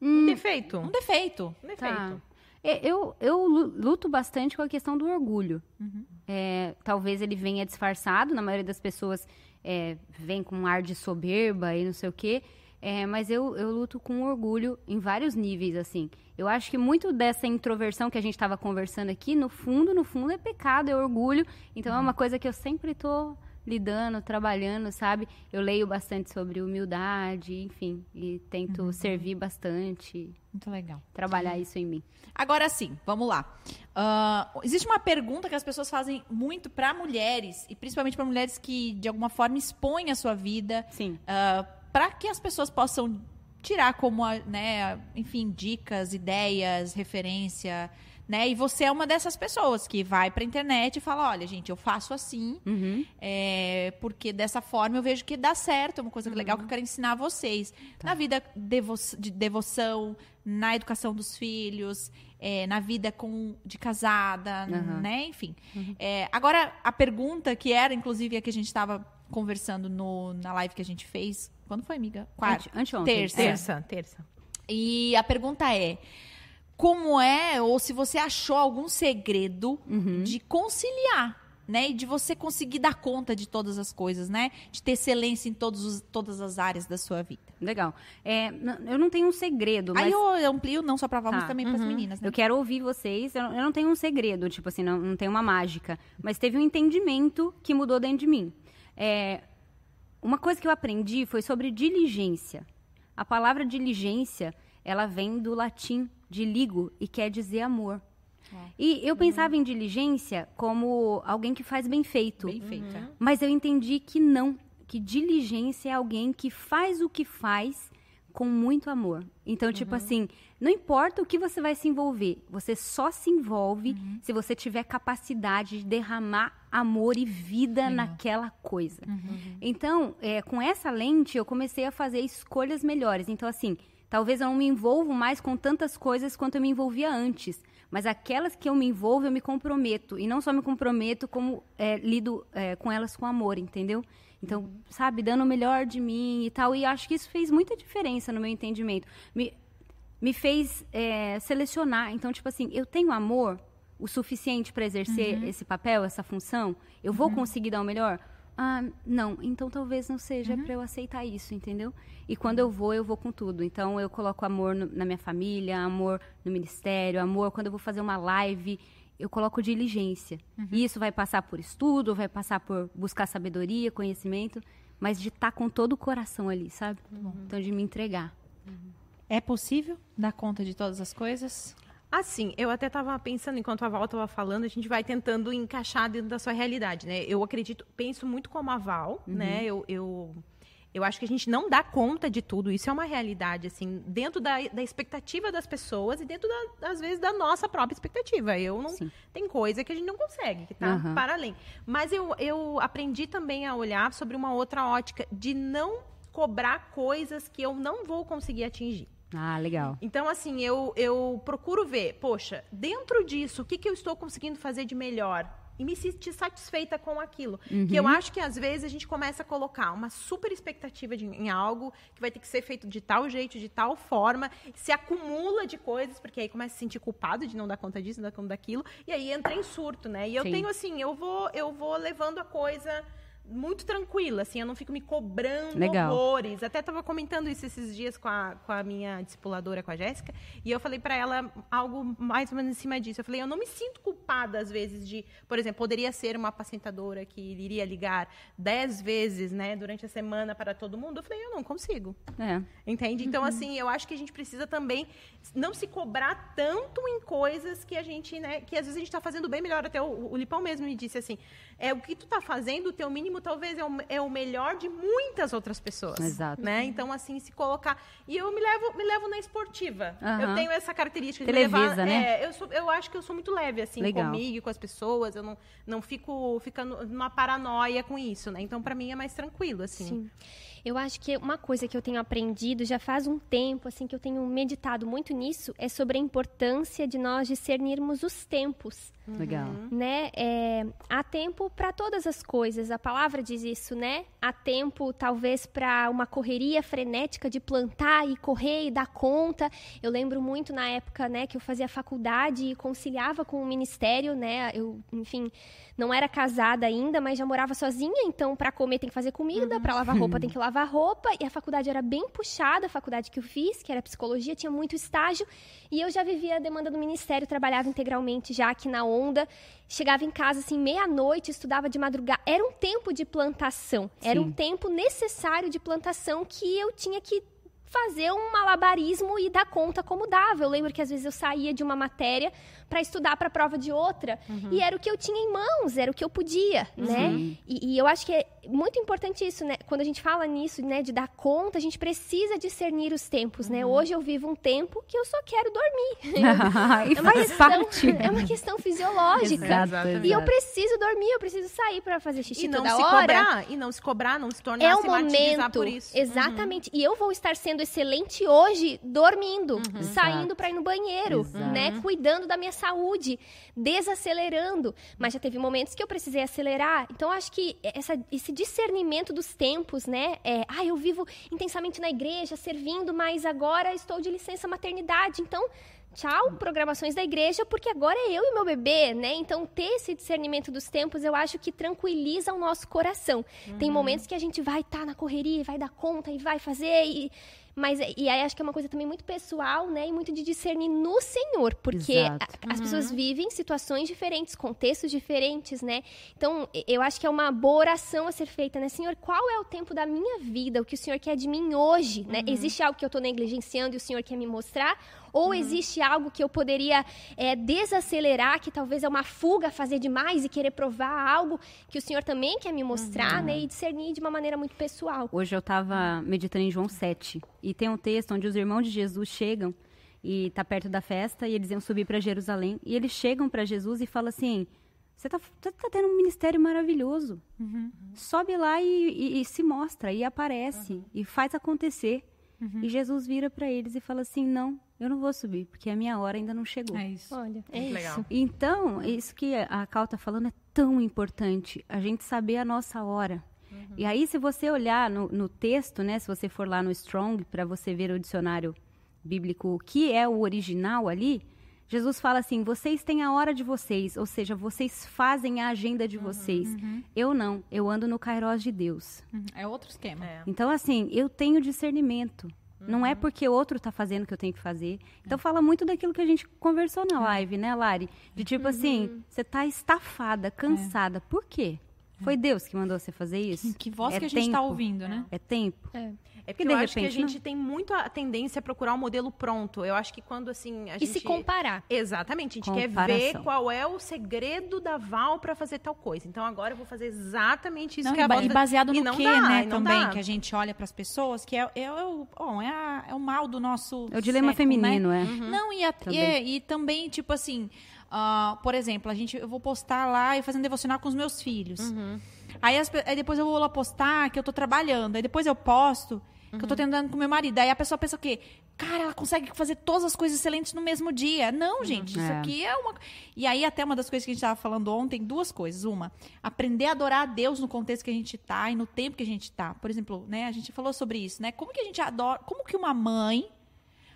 Um defeito. um defeito. Um defeito. Tá. É, Eu, eu lu- luto bastante com a questão do orgulho. Uhum. É, talvez ele venha disfarçado, na maioria das pessoas é, vem com um ar de soberba e não sei o quê. É, mas eu, eu luto com orgulho em vários níveis, assim. Eu acho que muito dessa introversão que a gente estava conversando aqui, no fundo, no fundo, é pecado, é orgulho. Então é uma coisa que eu sempre tô lidando, trabalhando, sabe? Eu leio bastante sobre humildade, enfim, e tento servir bastante, Muito legal. trabalhar isso em mim. Agora sim, vamos lá. Ah, existe uma pergunta que as pessoas fazem muito para mulheres, e principalmente para mulheres que de alguma forma expõem a sua vida, Sim. Para que as pessoas possam tirar como, né, enfim, dicas, ideias, referência, né? E você é uma dessas pessoas que vai para internet e fala, olha, gente, eu faço assim, Uhum. é, porque dessa forma eu vejo que dá certo, é uma coisa legal que eu quero ensinar a vocês. Na vida devo- de devoção, na educação dos filhos, é, na vida com, de casada, Aham. né? Enfim. É, agora, a pergunta que era, inclusive, a que a gente estava conversando no, na live que a gente fez. Quando foi, amiga? Quarta. Ante- anteontem. Terça. Terça, terça. E a pergunta é: como é, ou se você achou algum segredo Uhum. de conciliar, né? E de você conseguir dar conta de todas as coisas, né? De ter excelência em todos os- todas as áreas da sua vida. Legal. É, eu não tenho um segredo, mas Aí eu amplio não só pra Val, mas Tá. também pras meninas, né? eu quero ouvir vocês. Eu, eu não tenho um segredo, tipo assim, não, não tenho uma mágica. Mas teve um entendimento que mudou dentro de mim. É, uma coisa que eu aprendi foi sobre diligência. A palavra diligência, ela vem do latim de ligo e quer dizer amor. E eu pensava em diligência como alguém que faz bem feito. Bem feita. Mas eu entendi que não, que diligência é alguém que faz o que faz com muito amor. Então, tipo assim, não importa o que você vai se envolver, você só se envolve se você tiver capacidade de derramar amor e vida naquela coisa. Então, é, com essa lente, eu comecei a fazer escolhas melhores. Então, assim, talvez eu não me envolvo mais com tantas coisas quanto eu me envolvia antes. Mas aquelas que eu me envolvo, eu me comprometo. E não só me comprometo, como é, lido é, com elas com amor, entendeu? Então, sabe, dando o melhor de mim e tal. E acho que isso fez muita diferença no meu entendimento. Me, me fez é, selecionar. Então, tipo assim, eu tenho amor o suficiente para exercer esse papel, essa função? Eu vou conseguir dar o melhor? Ah, não. Então talvez não seja para eu aceitar isso, entendeu? E quando eu vou, eu vou com tudo. Então eu coloco amor no- na minha família, amor no ministério, amor quando eu vou fazer uma live, eu coloco diligência. E isso vai passar por estudo, vai passar por buscar sabedoria, conhecimento, mas de estar com todo o coração ali, sabe? Então de me entregar. É possível dar conta de todas as coisas? Assim, eu até estava pensando, enquanto a Val estava falando, a gente vai tentando encaixar dentro da sua realidade, né? Eu acredito, penso muito como a Val, né? Eu, eu, eu acho que a gente não dá conta de tudo, isso é uma realidade, assim, dentro da, da expectativa das pessoas e dentro, da, às vezes, da nossa própria expectativa. Eu não... Sim. Tem coisa que a gente não consegue, que está Aham. para além. Mas eu, eu aprendi também a olhar sobre uma outra ótica, de não cobrar coisas que eu não vou conseguir atingir. Ah, legal. Então, assim, eu, eu procuro ver, poxa, dentro disso, o que, que eu estou conseguindo fazer de melhor e me sentir satisfeita com aquilo. Uhum. Que eu acho que às vezes a gente começa a colocar uma super expectativa de, em algo que vai ter que ser feito de tal jeito, de tal forma, se acumula de coisas, porque aí começa a se sentir culpado de não dar conta disso, não dar conta daquilo, e aí entra em surto, né? E eu Sim. tenho assim, eu vou, eu vou levando a coisa muito tranquila, assim, eu não fico me cobrando Legal. horrores. Até tava comentando isso esses dias com a, com a minha discipuladora, com a Jéssica, e eu falei para ela algo mais ou menos em cima disso. Eu falei, eu não me sinto culpada às vezes de, por exemplo, poderia ser uma apacentadora que iria ligar dez vezes, né, durante a semana para todo mundo. Eu falei, eu não consigo. É. Entende? Então, assim, eu acho que a gente precisa também não se cobrar tanto em coisas que a gente, né, que às vezes a gente está fazendo bem melhor. Até o, o Lipão mesmo me disse assim, é o que tu tá fazendo, o teu mínimo talvez é o, é o melhor de muitas outras pessoas. Exato. Né? Então, assim, se colocar... E eu me levo, me levo na esportiva. Aham. Eu tenho essa característica de Televisa, me levar... né? É, eu, sou, eu acho que eu sou muito leve, assim, Legal. comigo e com as pessoas. Eu não, não fico ficando numa paranoia com isso, né? Então, para mim, é mais tranquilo, assim. Sim. Eu acho que uma coisa que eu tenho aprendido já faz um tempo, assim, que eu tenho meditado muito nisso, é sobre a importância de nós discernirmos os tempos, Legal. né? É, há tempo para todas as coisas. A palavra diz isso, né? Há tempo, talvez, para uma correria frenética de plantar e correr e dar conta. Eu lembro muito na época, né, que eu fazia faculdade e conciliava com o ministério, né? Eu, enfim, não era casada ainda, mas já morava sozinha, então para comer tem que fazer comida, para lavar roupa tem que lavar roupa, e a faculdade era bem puxada, a faculdade que eu fiz, que era psicologia, tinha muito estágio, e eu já vivia a demanda do ministério, trabalhava integralmente já aqui na Onda, chegava em casa assim meia-noite, estudava de madrugada, era um tempo de plantação, era Sim. um tempo necessário de plantação que eu tinha que fazer um malabarismo e dar conta como dava. Eu lembro que às vezes eu saía de uma matéria para estudar para a prova de outra e era o que eu tinha em mãos, era o que eu podia, né? E, e eu acho que é muito importante isso, né? Quando a gente fala nisso, né, de dar conta, a gente precisa discernir os tempos, né? Hoje eu vivo um tempo que eu só quero dormir. e É uma questão, é uma questão fisiológica. Exato, E eu preciso dormir, eu preciso sair para fazer xixi E não toda se hora cobrar, e não se cobrar, não se tornar, é o se martirizar momento. por isso. Exatamente. E eu vou estar sendo excelente hoje dormindo, saindo Exato. para ir no banheiro, Exato. né, cuidando da minha saúde, desacelerando. Mas já teve momentos que eu precisei acelerar. Então acho que essa- esse discernimento dos tempos, né, é, ah, eu vivo intensamente na igreja, servindo, mas agora estou de licença maternidade. Então Tchau, programações da igreja, porque agora é eu e meu bebê, né? Então, ter esse discernimento dos tempos, eu acho que tranquiliza o nosso coração. Tem momentos que a gente vai estar na correria, vai dar conta e vai fazer, e... mas e aí acho que é uma coisa também muito pessoal, né? E muito de discernir no Senhor, porque a- as pessoas vivem situações diferentes, contextos diferentes, né? Então, eu acho que é uma boa oração a ser feita, né? Senhor, qual é o tempo da minha vida? O que o Senhor quer de mim hoje, né? Existe algo que eu estou negligenciando e o Senhor quer me mostrar? Ou existe algo que eu poderia é, desacelerar, que talvez é uma fuga fazer demais e querer provar algo que o Senhor também quer me mostrar, né? E discernir de uma maneira muito pessoal. Hoje eu estava meditando em João 7 e tem um texto onde os irmãos de Jesus chegam e tá perto da festa e eles iam subir para Jerusalém e eles chegam para Jesus e falam assim: você tá, você tá tendo um ministério maravilhoso, sobe lá e, e- e se mostra e aparece e faz acontecer. E Jesus vira para eles e fala assim: não, eu não vou subir porque a minha hora ainda não chegou. É isso. Olha, é Muito isso. legal. Então, isso que a Cal tá falando é tão importante, a gente saber a nossa hora. E aí, se você olhar no, no texto, né, se você for lá no Strong, para você ver o dicionário bíblico, o que é o original ali, Jesus fala assim: vocês têm a hora de vocês, ou seja, vocês fazem a agenda de vocês. Eu não, eu ando no Kairos de Deus. É outro esquema. É. Então, assim, eu tenho discernimento. Não é porque outro tá fazendo que eu tenho que fazer. Então, fala muito daquilo que a gente conversou na live, né, Lari? De tipo assim, você tá estafada, cansada. Por quê? Foi Deus que mandou você fazer isso? Que voz É que a gente tá tempo. ouvindo, né? É tempo? É. É Que porque de eu acho que a repente, gente tem muito a tendência a procurar um modelo pronto. Eu acho que quando assim. A E gente... se comparar. Exatamente, a gente quer Comparação. ver qual é o segredo da Val para fazer tal coisa. Então agora eu vou fazer exatamente isso Não, que e a Val e tá- baseado no não quê, dá, né, não também, dá. que a gente olha pras pessoas, que é, é, o, bom, é, a- é o mal do nosso É o dilema século, né? feminino, é. Não, e, a- e, Também. é- e também, tipo assim, ah, por exemplo, a gente, eu vou postar lá e fazendo devocional com os meus filhos. Aí, as aí depois eu vou lá postar que eu tô trabalhando. Aí depois eu posto que eu tô tentando com meu marido. Aí a pessoa pensa o quê? Cara, ela consegue fazer todas as coisas excelentes no mesmo dia. Não, gente, isso É. aqui é uma. E aí, até uma das coisas que a gente tava falando ontem, duas coisas. Uma, aprender a adorar a Deus no contexto que a gente tá e no tempo que a gente tá. Por exemplo, né, a gente falou sobre isso, né? Como que a gente adora. Como que uma mãe,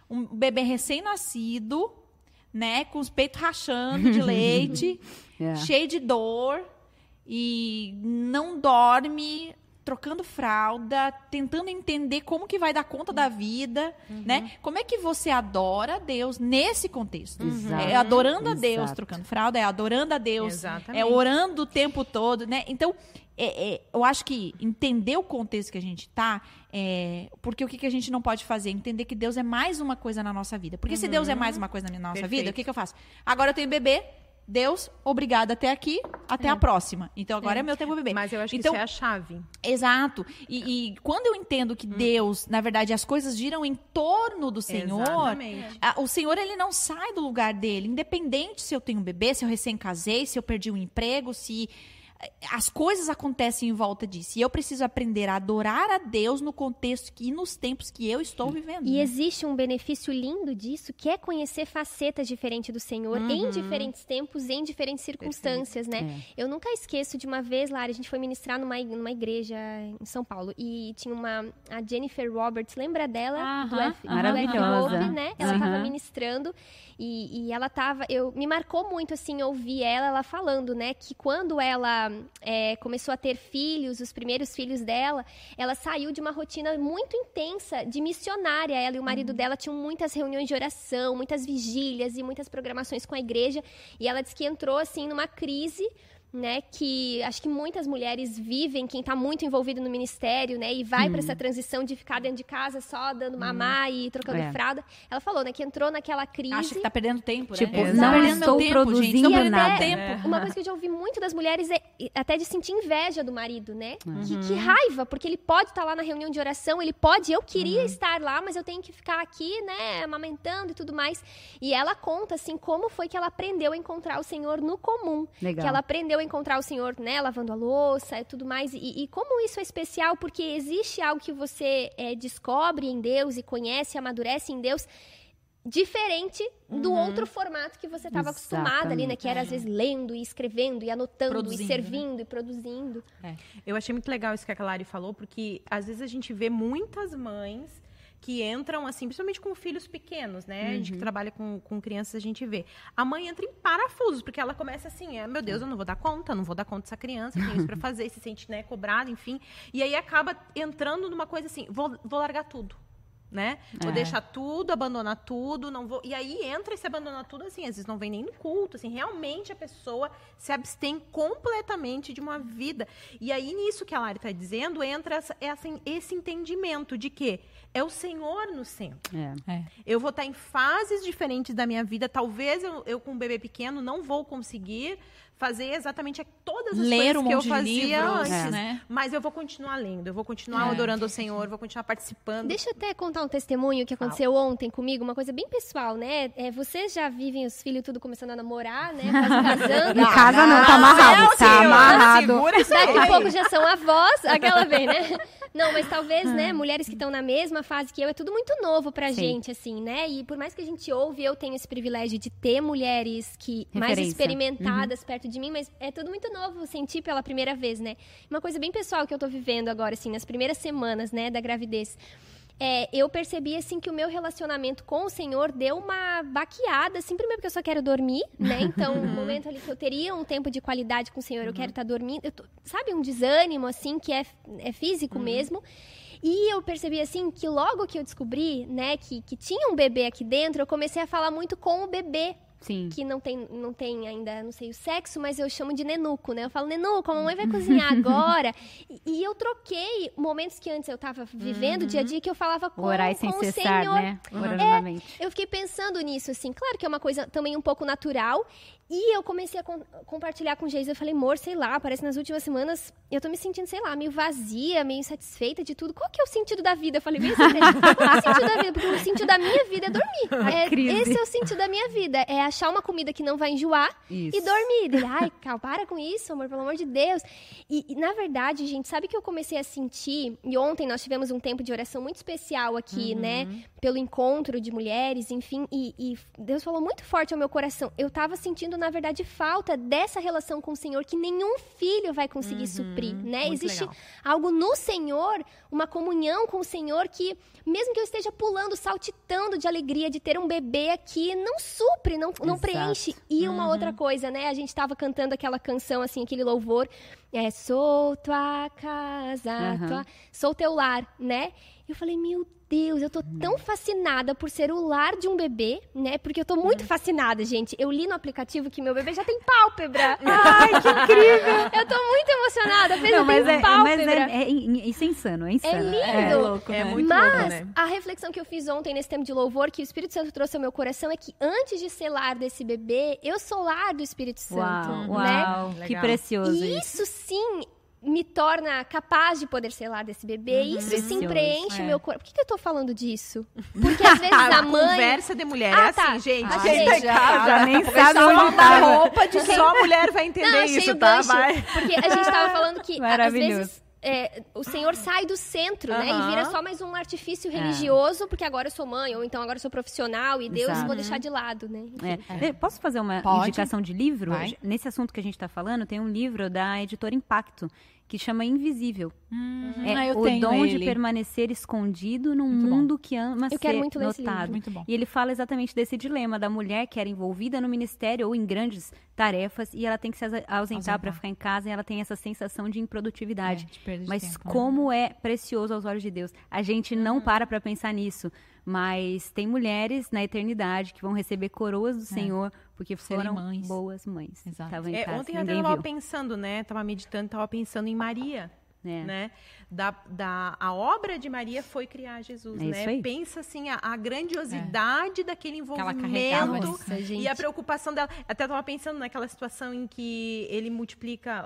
um bebê recém-nascido, né, com os peitos rachando de leite É. cheio de dor e não dorme, trocando fralda, tentando entender como que vai dar conta da vida, né? Como é que você adora a Deus nesse contexto? Exato. É adorando a Deus, Exato. trocando fralda, é adorando a Deus, Exatamente. é orando o tempo todo, né? Então, é- é, eu acho que entender o contexto que a gente tá, é, porque o que, que a gente não pode fazer? Entender que Deus é mais uma coisa na nossa vida. Porque se Deus é mais uma coisa na nossa vida, Perfeito. o que, que eu faço? Agora eu tenho bebê, Deus, obrigada até aqui, até a próxima. Então agora é, meu tempo bebê. Mas eu acho que então, isso é a chave. Exato. E, e quando eu entendo Hum. que Deus, na verdade, as coisas giram em torno do Senhor, a- o Senhor ele não sai do lugar dele, independente se eu tenho um bebê, se eu recém casei, se eu perdi um emprego, se as coisas acontecem em volta disso. E eu preciso aprender a adorar a Deus no contexto que- e nos tempos que eu estou vivendo. E né? existe um benefício lindo disso, que é conhecer facetas diferentes do Senhor em diferentes tempos, em diferentes circunstâncias, né? Eu nunca esqueço de uma vez, Lara, a gente foi ministrar numa, numa igreja em São Paulo e tinha uma a Jennifer Roberts, lembra dela? do Aham, F, do maravilhosa. F Hope, né? Ela estava ministrando e, e ela tava, eu me marcou muito assim ouvir ela, ela falando, né, que quando ela é, começou a ter filhos, os primeiros filhos dela, ela saiu de uma rotina muito intensa de missionária. Ela e o marido dela tinham muitas reuniões de oração, muitas vigílias e muitas programações com a igreja. E ela disse que entrou assim numa crise. Né, que acho que muitas mulheres vivem, quem está muito envolvido no ministério, né, e vai para essa transição de ficar dentro de casa só dando mamar e trocando É. fralda. Ela falou, né, que entrou naquela crise. Acha que tá perdendo tempo, Tipo, né? não Tá estou tempo, produzindo gente. Perdendo nada. tempo. É. Uma coisa que eu já ouvi muito das mulheres é até de sentir inveja do marido, né? Uhum. Que, que raiva, porque ele pode estar lá na reunião de oração, ele pode, eu Uhum. queria estar lá, mas eu tenho que ficar aqui, né, amamentando e tudo mais. E ela conta, assim, como foi que ela aprendeu a encontrar o Senhor no comum. Legal. Que ela aprendeu a encontrar o Senhor, né, lavando a louça e tudo mais. E, e como isso é especial, porque existe algo que você é, descobre em Deus e conhece, amadurece em Deus, diferente do outro formato que você estava acostumada ali, né? Que era às vezes lendo e escrevendo e anotando Produzindo, e servindo e produzindo. Eu achei muito legal isso que a Kalari falou, porque às vezes a gente vê muitas mães que entram, assim, principalmente com filhos pequenos, né? A gente que trabalha com, com crianças, a gente vê. A mãe entra em parafusos, porque ela começa assim, é, meu Deus, eu não vou dar conta, não vou dar conta dessa criança, tenho isso pra fazer, se sente, né, cobrada, enfim. E aí acaba entrando numa coisa assim, vou, vou largar tudo. Né? Vou É. deixar tudo, abandonar tudo, não vou. E aí entra esse abandonar tudo assim, às vezes não vem nem no culto, assim, realmente a pessoa se abstém completamente de uma vida. E aí nisso que a Lari está dizendo, entra essa, essa- esse entendimento de que é o Senhor no centro. É. Eu vou estar em fases diferentes da minha vida. Talvez eu, eu com um bebê pequeno não vou conseguir fazer exatamente todas as Ler um coisas que eu fazia livros, antes. né? Mas eu vou continuar lendo, eu vou continuar É. adorando o Senhor, vou continuar participando. Deixa eu até contar um testemunho que aconteceu ontem comigo, uma coisa bem pessoal, né? É, vocês já vivem os filhos tudo começando a namorar, né? Quase casando. Em casa não, tá amarrado, tá amarrado. Daqui a pouco já são avós, aquela vem, né? Não, mas talvez, né, mulheres que estão na mesma fase que eu, é tudo muito novo pra Sim. gente, assim, né? E por mais que a gente ouve, eu tenho esse privilégio de ter mulheres que mais Referência. experimentadas perto de mim, mas é tudo muito novo sentir pela primeira vez, né? Uma coisa bem pessoal que eu tô vivendo agora, assim, nas primeiras semanas, né, da gravidez. É, eu percebi, assim, que o meu relacionamento com o Senhor deu uma baqueada, assim, primeiro porque eu só quero dormir, né? Então, o momento ali que eu teria um tempo de qualidade com o Senhor, eu quero estar dormindo. eu tô- sabe, um desânimo, assim, que é, é físico mesmo. E eu percebi, assim, que logo que eu descobri, né, que, que tinha um bebê aqui dentro, eu comecei a falar muito com o bebê Sim. que não tem, não tem ainda, não sei o sexo, mas eu chamo de Nenuco, né? Eu falo, Nenuco, a mamãe vai cozinhar agora. E, e eu troquei momentos que antes eu tava vivendo, dia a dia, que eu falava com, sem com o cessar, Senhor. né? Mente. Eu fiquei pensando nisso, assim. Claro que é uma coisa também um pouco natural. E eu comecei a com- compartilhar com o Geis. Eu falei, amor, sei lá, parece que nas últimas semanas eu tô me sentindo, sei lá, meio vazia, meio insatisfeita de tudo. Qual que é o sentido da vida? Eu falei, bem assim, qual é o sentido da vida? Porque o sentido da minha vida é dormir. É, esse é o sentido da minha vida. É achar uma comida que não vai enjoar Isso. e dormir. Ele, ai, Cal, para com isso, amor, pelo amor de Deus. E, e, na verdade, gente, sabe que eu comecei a sentir? E ontem nós tivemos um tempo de oração muito especial aqui, né? Pelo encontro de mulheres, enfim. E, e Deus falou muito forte ao meu coração. Eu tava sentindo, na verdade, falta dessa relação com o Senhor que nenhum filho vai conseguir suprir, né? muito Existe legal. algo no Senhor, uma comunhão com o Senhor que, mesmo que eu esteja pulando, saltitando de alegria de ter um bebê aqui, não supre, não, não Exato. preenche. E uma outra coisa, né? A gente tava cantando aquela canção, assim, aquele louvor. É, sou tua casa, Aham. tua... sou teu lar, né? E eu falei, meu Deus, eu tô tão fascinada por ser o lar de um bebê, né? Porque eu tô muito fascinada, gente. Eu li no aplicativo que meu bebê já tem pálpebra. Ai, que incrível! Eu tô muito emocionada. Fez Não, eu mas tenho é, pálpebra. mas é, é- é- isso é insano, é insano. lindo. É louco, É né? muito Mas louco, né? a reflexão que eu fiz ontem nesse tempo de louvor, que o Espírito Santo trouxe ao meu coração, é que antes de ser lar desse bebê, eu sou lar do Espírito Santo, Uau, né? uau, que Legal. precioso E isso. isso sim me torna capaz de poder ser lar desse bebê. Isso sim Precioso, preenche é. o meu corpo. Por que, que eu tô falando disso? Porque às vezes a A mãe. conversa de mulher Ah, é tá. assim, gente. Ah, quem gente, tá em já- nem sabe uma tava. roupa de só a mulher vai entender Não, isso, tá? Vai. Porque a gente tava falando que a- às Maravilhoso. vezes é, o Senhor sai do centro, né? E vira só mais um artifício É. religioso, porque agora eu sou mãe, ou então agora eu sou profissional, e Deus Exato. vou deixar de lado, né? É. Eh, Posso fazer uma Pode. indicação de livro? Vai. Nesse assunto que a gente está falando, tem um livro da editora Impacto que chama Invisível. É Ah, eu o tenho dom de ele. permanecer escondido num Muito bom. mundo que ama Eu ser quero muito ler esse notado. bom. E ele fala exatamente desse dilema da mulher que era envolvida no ministério ou em grandes tarefas e ela tem que se ausentar Ausentar. para ficar em casa e ela tem essa sensação de improdutividade. É, de de Mas tempo, né? como é precioso aos olhos de Deus. A gente não para para pensar nisso, mas tem mulheres na eternidade que vão receber coroas do Senhor porque foram mães. boas mães. Exato. É, casa, ontem eu ninguém tava viu. pensando, né? Tava meditando, tava pensando em Maria. É. Né? Da, da, a obra de Maria foi criar Jesus, É né? Pensa assim, a, a grandiosidade daquele ela carregava, envolvimento Nossa, e gente. a preocupação dela. Até tava pensando naquela situação em que ele multiplica,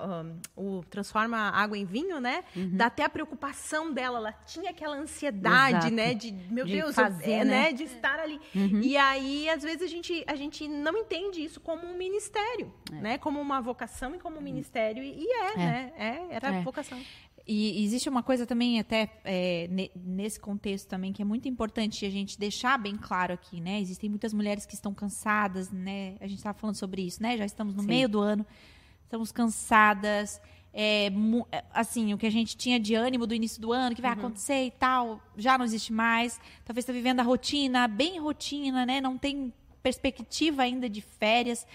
um, o transforma a água em vinho, né? Uhum. Dá até a preocupação dela, ela tinha aquela ansiedade, Exato. né? De, meu De Deus, fazer, é, né? né? De estar ali. E aí, às vezes, a gente, a gente não entende isso como um ministério, né? Como uma vocação e como um ministério. E é, né? É, era É. vocação. E existe uma coisa também, até é, ne- nesse contexto também, que é muito importante a gente deixar bem claro aqui, né? Existem muitas mulheres que estão cansadas, né? A gente estava falando sobre isso, né? Já estamos no Sim. meio do ano, estamos cansadas. é, é, assim, o que a gente tinha de ânimo do início do ano, que vai acontecer e tal, já não existe mais. Talvez está vivendo a rotina, bem rotina, né? Não tem perspectiva ainda de férias.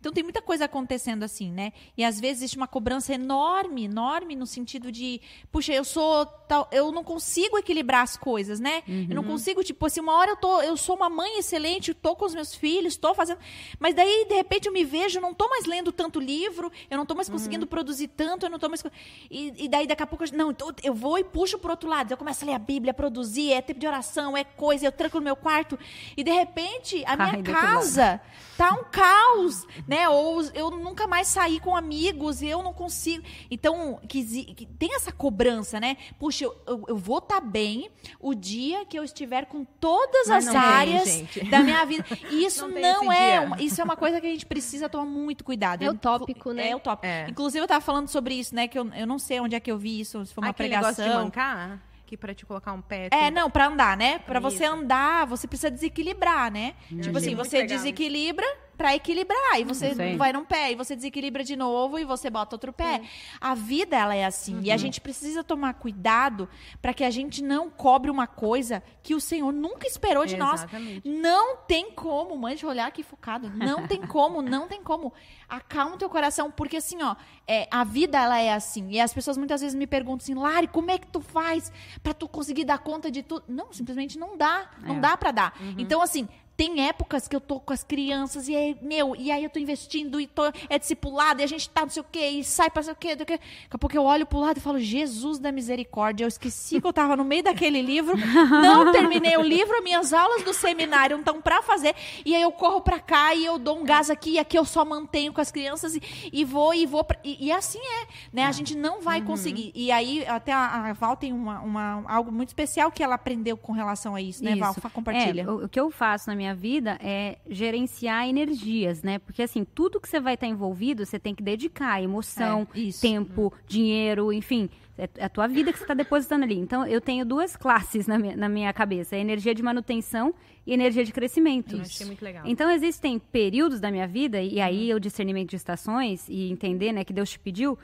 Então tem muita coisa acontecendo assim, né? E às vezes existe uma cobrança enorme, enorme no sentido de, puxa, eu sou tal, eu não consigo equilibrar as coisas, né? Eu não consigo, tipo, assim, uma hora eu tô, eu sou uma mãe excelente, tô com os meus filhos, tô fazendo, mas daí de repente eu me vejo, eu não tô mais lendo tanto livro, eu não tô mais conseguindo produzir tanto, eu não tô mais e, e daí daqui a pouco eu, não, então eu vou e puxo pro outro lado, eu começo a ler a Bíblia, a produzir, é tempo de oração, é coisa, eu tranco no meu quarto e de repente a minha Ai. Casa tá um caos, né? Ou eu nunca mais saí com amigos e eu não consigo. Então, que, que tem essa cobrança, né? Puxa, eu, eu, eu vou estar bem o dia que eu estiver com todas Mas as tem, áreas gente. da minha vida. E isso Não tem não, é uma, isso é uma coisa que a gente precisa tomar muito cuidado. É Eu- utópico, né? É utópico. É. Inclusive, eu tava falando sobre isso, né? Que eu, eu não sei onde é que eu vi isso, se foi uma Aquele pregação. negócio de mancar, que pra te colocar um pé... É, não, pra andar, né? Pra você andar, você precisa desequilibrar, né? Tipo achei assim, você legal desequilibra pra equilibrar. E você aí. vai num pé, e você desequilibra de novo, e você bota outro pé. A vida, ela é assim. E a gente precisa tomar cuidado pra que a gente não cobre uma coisa que o Senhor nunca esperou de nós. Exatamente. Não tem como, mãe, de olhar aqui focado. Não tem como, não tem como. Acalma o teu coração, porque assim, ó, é, a vida ela é assim. E as pessoas muitas vezes me perguntam assim, Lari, como é que tu faz pra tu conseguir dar conta de tudo? Não, simplesmente não dá. Não É. dá pra dar. Então, assim, tem épocas que eu tô com as crianças e aí, meu, e aí eu tô investindo e tô, é discipulado e a gente tá não sei o quê, e sai pra não sei o quê, do quê. Daqui a pouco eu olho pro lado e falo, Jesus da misericórdia, eu esqueci que eu tava no meio daquele livro, não terminei o livro, minhas aulas do seminário não estão pra fazer, e aí eu corro pra cá e eu dou um gás aqui, e aqui eu só mantenho com as crianças e, e vou, e vou, pra, e, e assim é, né? A gente não vai conseguir. E aí, até a, a Val tem uma, uma- algo muito especial que ela aprendeu com relação a isso, né, Val? Isso. Fa- Compartilha. É, o, o que eu faço na minha minha vida é gerenciar energias, né? Porque assim, tudo que você vai estar envolvido, você tem que dedicar emoção, É, tempo, dinheiro, enfim, é é a tua vida que você está depositando ali. Então, eu tenho duas classes na minha, na minha cabeça: é energia de manutenção e energia de crescimento. Eu achei muito legal. Então, existem períodos da minha vida, e aí o discernimento de estações e entender né, que Deus te pediu.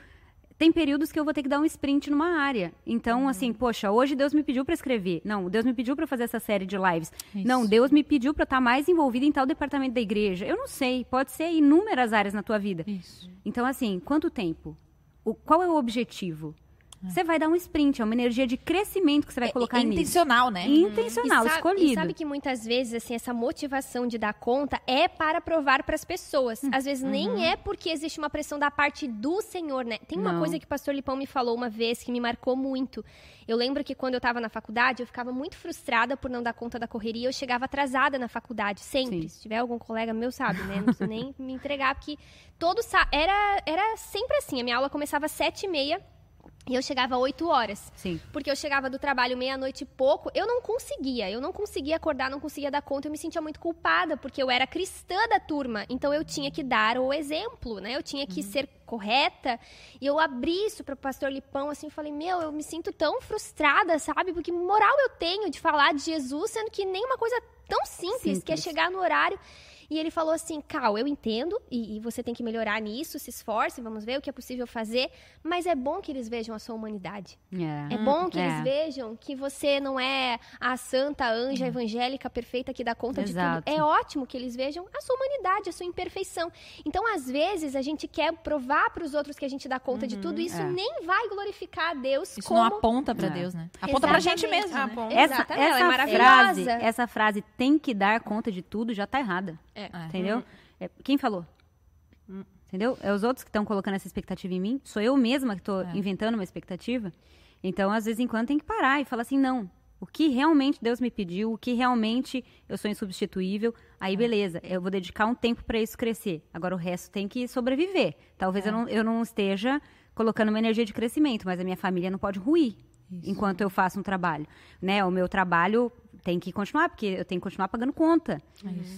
Tem períodos que eu vou ter que dar um sprint numa área. Então, assim, poxa, hoje Deus me pediu para escrever. Não, Deus me pediu para fazer essa série de lives. Isso. Não, Deus me pediu para estar mais envolvida em tal departamento da igreja. Eu não sei, pode ser inúmeras áreas na tua vida. Isso. Então, assim, quanto tempo? O, qual é o objetivo? Você vai dar um sprint, é uma energia de crescimento que você vai colocar é nisso. intencional, né? Intencional, e sabe, escolhido. E sabe que muitas vezes, assim, essa motivação de dar conta é para provar para as pessoas. Hum. Às vezes Uhum. nem é porque existe uma pressão da parte do Senhor, né? Tem uma Não. coisa que o pastor Lipão me falou uma vez que me marcou muito. Eu lembro que quando eu estava na faculdade, eu ficava muito frustrada por não dar conta da correria. Eu chegava atrasada na faculdade, sempre. Sim. Se tiver algum colega meu, sabe, né? Não preciso nem me entregar, porque todo era Era sempre assim. A minha aula começava às sete e meia e eu chegava às 8 horas. Sim. Porque eu chegava do trabalho meia-noite e pouco, eu não conseguia. Eu não conseguia acordar, não conseguia dar conta. Eu me sentia muito culpada, porque eu era cristã da turma. Então eu tinha que dar o exemplo, né? Eu tinha que ser correta. E eu abri isso para o pastor Lipão, assim, falei: Meu, eu me sinto tão frustrada, sabe? Porque moral eu tenho de falar de Jesus, sendo que nem uma coisa tão simples, que é Simples. chegar no horário. E ele falou assim: Cal, eu entendo, e, e você tem que melhorar nisso, se esforce, vamos ver o que é possível fazer, mas é bom que eles vejam a sua humanidade. É. É bom que É. eles vejam que você não é a santa anja evangélica perfeita que dá conta Exato. de tudo. É ótimo que eles vejam a sua humanidade, a sua imperfeição. Então, às vezes, a gente quer provar para os outros que a gente dá conta de tudo, e isso é. nem vai glorificar a Deus Isso como não aponta pra É. Deus, né? Aponta pra gente Exatamente. mesmo, né? Essa, Exatamente, ela é essa maravilhosa. frase, essa frase tem que dar conta de tudo já tá errada. É. Entendeu? É, quem falou? Entendeu? É os outros que estão colocando essa expectativa em mim. Sou eu mesma que estou É. inventando uma expectativa. Então, às vezes em quando, tem que parar e falar assim: não. O que realmente Deus me pediu, o que realmente eu sou insubstituível, É. aí beleza, eu vou dedicar um tempo para isso crescer. Agora o resto tem que sobreviver. Talvez eu, É. não, eu não esteja colocando uma energia de crescimento, mas a minha família não pode ruir enquanto eu faço um trabalho. Né? O meu trabalho tem que continuar, porque eu tenho que continuar pagando conta.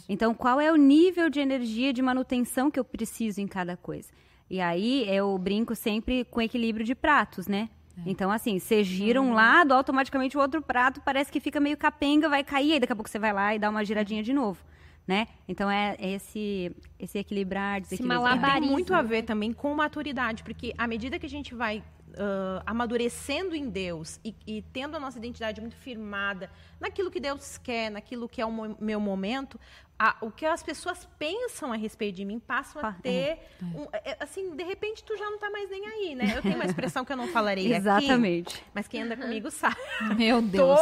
Então, qual é o nível de energia de manutenção que eu preciso em cada coisa? E aí eu brinco sempre com equilíbrio de pratos, né? Então, assim, você gira um lado, automaticamente o outro prato parece que fica meio capenga, vai cair, aí daqui a pouco você vai lá e dá uma giradinha de novo, né? Então, é esse, esse equilibrar, desequilibrar. Tem malabarismo. muito a ver também com maturidade, porque à medida que a gente vai ah, amadurecendo em Deus e, e tendo a nossa identidade muito firmada naquilo que Deus quer, naquilo que é o meu momento, a- o que as pessoas pensam a respeito de mim passam a Pa- ter, um- é, assim, de repente tu já não tá mais nem aí, né? Eu tenho uma expressão que eu não falarei aqui, Exatamente. mas quem anda comigo sabe. Meu Tô Deus.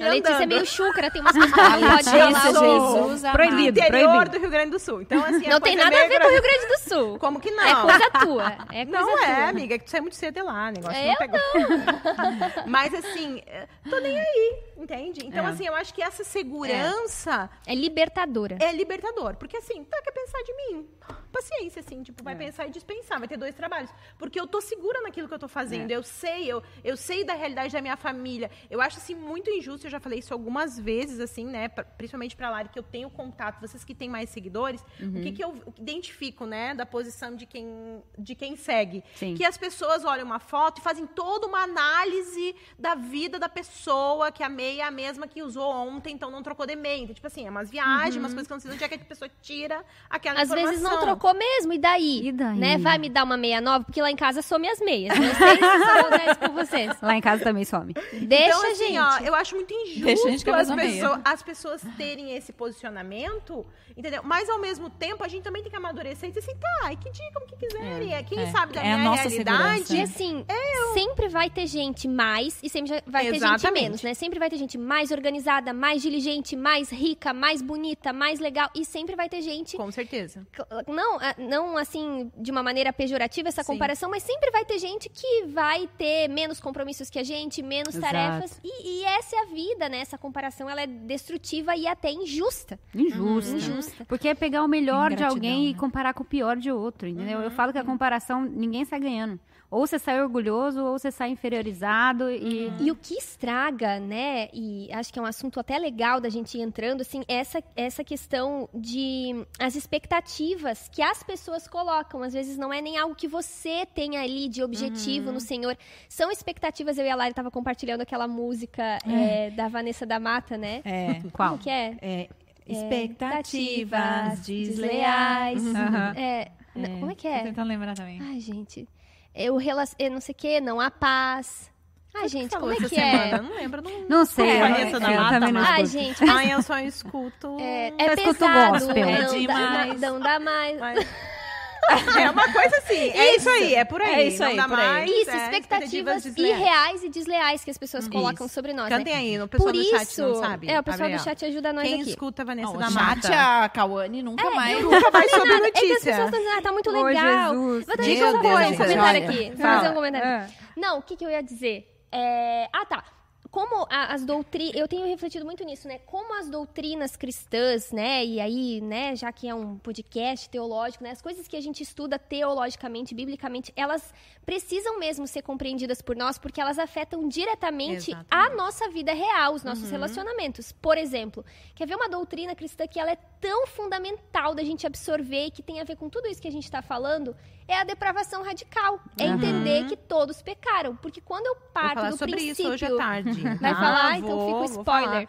A Letícia é meio chúcara, tem umas coisas que ela não pode falar. Jesus. Proibido. interior proibido. do Rio Grande do Sul. Então, assim, Não tem nada a ver com o Rio Grande do Sul. Como que não? É coisa tua. É coisa Não tua. é, amiga, é que tu sai muito cedo de lá, negócio Eu não pegou. Mas assim, eh, tô nem aí, entende? Então, É. assim, eu acho que essa segurança É libertadora. é, libertador. Porque assim, tá, quer pensar de mim? Paciência, assim, tipo, É. vai pensar e dispensar, vai ter dois trabalhos. Porque eu tô segura naquilo que eu tô É. fazendo. Eu sei, eu, eu sei da realidade da minha família. Eu acho, assim, muito injusto, eu já falei isso algumas vezes, assim, né? pra- principalmente pra Lari, que eu tenho contato, vocês que têm mais seguidores, Uhum. o que, que eu identifico, né, da posição de quem, de quem segue. Sim. Que as pessoas olham uma foto e fazem toda uma análise da vida da pessoa, que a meia é a mesma que usou ontem, então não trocou de meia. Então, tipo assim, é umas viagens, umas coisas que eu não sei de onde é que a pessoa tira aquela Às vezes não informação. trocou mesmo, e daí? E daí? Né? Vai me dar uma meia nova, porque lá em casa some as meias. Não sei se são com vocês. Lá em casa também some. Deixa, então, assim, gente. ó, eu acho muito Deixa a gente injusto as, pessoas, as pessoas terem esse posicionamento, entendeu? Mas, ao mesmo tempo, a gente também tem que amadurecer e dizer assim, tá, e que digam o que quiserem. É, quem é. sabe da É a minha nossa realidade... segurança. E assim, sempre vai ter gente mais e sempre vai ter gente Exatamente. menos, né? Sempre vai ter gente mais organizada, mais diligente, mais rica, mais bonita, mais legal. E sempre vai ter gente. Com certeza. Não, ah, não assim, de uma maneira pejorativa essa Sim. comparação, mas sempre vai ter gente que vai ter menos compromissos que a gente, menos Exato. tarefas. E, e essa é a vida, né? Essa comparação ela é destrutiva e até injusta. Injusta. Injusta. Porque é pegar o melhor de alguém e né? comparar com o pior de outro, entendeu? Eu falo que a comparação, ninguém sai ganhando. Ou você sai orgulhoso, ou você sai inferiorizado e. E o que estraga, né? E acho que é um assunto até legal da gente ir entrando, assim, essa, essa questão de as expectativas que as pessoas colocam. Às vezes não é nem algo que você tem ali de objetivo no Senhor. São expectativas. Eu e a Lari tava compartilhando aquela música é, da Vanessa da Mata, né? É. Qual? Como que é? É, Expectativas expectativas desleais. Aham. É, n- Como é que Tô é? tentando lembrar também. Ai, gente. Eu, rela... eu não sei o que, não há paz. Ai, gente, Falou como é que semana, é? Não lembro. Não... Não sei, É, eu, eu também não mas- Ai, escuto. gente, mas Ai, eu só escuto. é, Eu é escuto pesado. gospel. Não, É dá, demais. não dá mais. Mas- É uma coisa assim. É isso aí, é por aí. É isso não aí, dá por aí. mais. Isso, é, expectativas desleais. irreais e desleais que as pessoas colocam Isso. sobre nós, né? Cantem aí, o pessoal Por do isso, chat não sabe. é, o pessoal do Gabriel. chat ajuda nós Quem aqui. escuta a Vanessa Não, da Mata? a Cauane nunca mais. Nunca vai sobre Nada, é que as notícia. pessoas estão dizendo, ah, tá muito legal. Jesus. Vou, fazer um comentário aqui. Vou fazer um comentário. É. Não, o que, que eu ia dizer? É, Ah, tá. Como a- as doutrinas, eu tenho refletido muito nisso, né? Como as doutrinas cristãs, né? E aí, né, já que é um podcast teológico, né? As coisas que a gente estuda teologicamente, biblicamente, elas precisam mesmo ser compreendidas por nós, porque elas afetam diretamente a Exatamente. nossa vida real, os nossos relacionamentos. Por exemplo, quer ver uma doutrina cristã que ela é tão fundamental da gente absorver e que tem a ver com tudo isso que a gente está falando? É a depravação radical. É entender que todos pecaram. Porque quando eu Vou parto falar do sobre princípio... isso hoje à tarde. Vai Ah, falar? Então vou, fica o spoiler.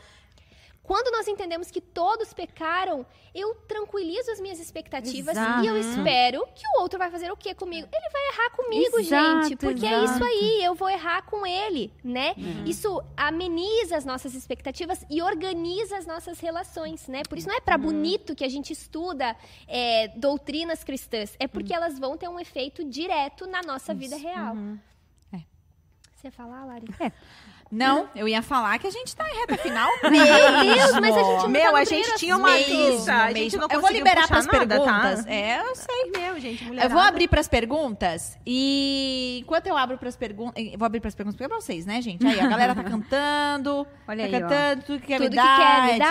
Quando nós entendemos que todos pecaram, eu tranquilizo as minhas expectativas Exato. e eu espero que o outro vai fazer o quê comigo? Ele vai errar comigo, Exato, gente, porque é exato. isso aí, eu vou errar com ele, né? Uhum. Isso ameniza as nossas expectativas e organiza as nossas relações, né? Por isso não é pra Uhum. bonito que a gente estuda é, doutrinas cristãs, é Uhum. porque elas vão ter um efeito direto na nossa vida real. Uhum. É. Você ia falar, Lari? Não, eu ia falar que a gente tá em reta final. Meu Deus, mas a gente não Meu, tá no a gente tinha uma assunto. lista. A gente Mesmo. não eu vou liberar puxar pras nada, perguntas. tá? É, eu sei. Meu, gente, Eu mulherada. vou abrir pras perguntas e enquanto eu abro pras perguntas, eu vou abrir pras perguntas porque é pra vocês, né, gente? Aí a galera tá cantando, Olha tá aí, ó. cantando, tudo que quer Tudo me que dar, quer me é dar,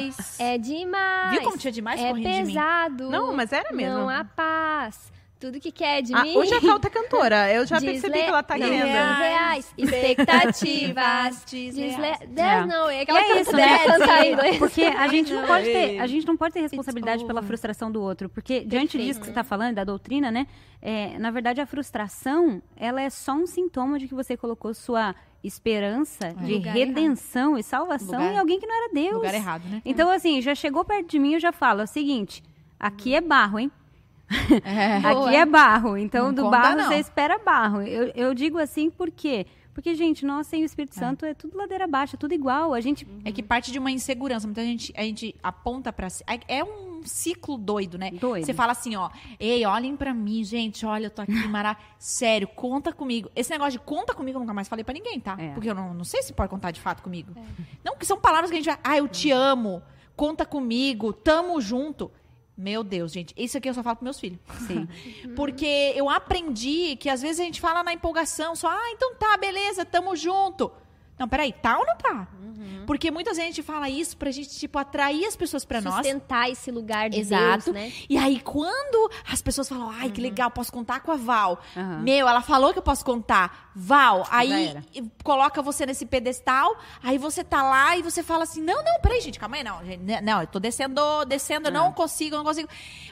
demais. É demais. Viu como tinha demais É correndo de mim? pesado. Não, mas era mesmo. Não há paz. Tudo que quer de Ah, mim. hoje a Cauta é cantora. Eu já Desle- percebi que ela tá não, querendo. Reais. Expectativas. Desleais. Desle... É. Não, é E aquela é isso, né? cantar inglês. Porque a gente não pode ter, a gente não pode ter responsabilidade pela frustração do outro, porque diante disso que você está falando da doutrina, né? é, na verdade a frustração ela é só um sintoma de que você colocou sua esperança de Lugar redenção e salvação Lugar- em alguém que não era Deus. Lugar errado, né? Então assim, já chegou perto de mim, eu já falo é o seguinte: aqui é barro, hein? É. Boa. Aqui é barro, então Não do conta, barro não. você espera barro. Eu, eu digo assim por quê? Porque, gente, nós sem o Espírito Santo é tudo ladeira abaixo, é tudo igual. A gente É que parte de uma insegurança. Muita gente, a gente aponta pra si. É é um ciclo doido, né? Doido. Você fala assim, ó. Ei, olhem pra mim, gente. Olha, eu tô aqui, Mara. Sério, conta comigo. Esse negócio de conta comigo eu nunca mais falei pra ninguém, tá? É. Porque eu não, não sei se pode contar de fato comigo. Não, que são palavras que a gente vai. Ah, eu te amo. Conta comigo. Tamo junto. Meu Deus, gente. Isso aqui eu só falo pros meus filhos. Sim. Porque eu aprendi que às vezes a gente fala na empolgação, só, ah, então tá, beleza, tamo junto. Não, peraí, tá ou não tá? Porque muitas vezes a gente fala isso pra gente, tipo, atrair as pessoas pra nós. Sustentar esse lugar de Exato. Deus, né? E aí, quando as pessoas falam, ai, que legal, posso contar com a Val. Aham. Meu, ela falou que eu posso contar. Val, aí coloca você nesse pedestal, aí você tá lá e você fala assim, não, não, peraí, gente, calma aí, não. gente, Não, eu tô descendo, descendo, eu não consigo, eu não consigo.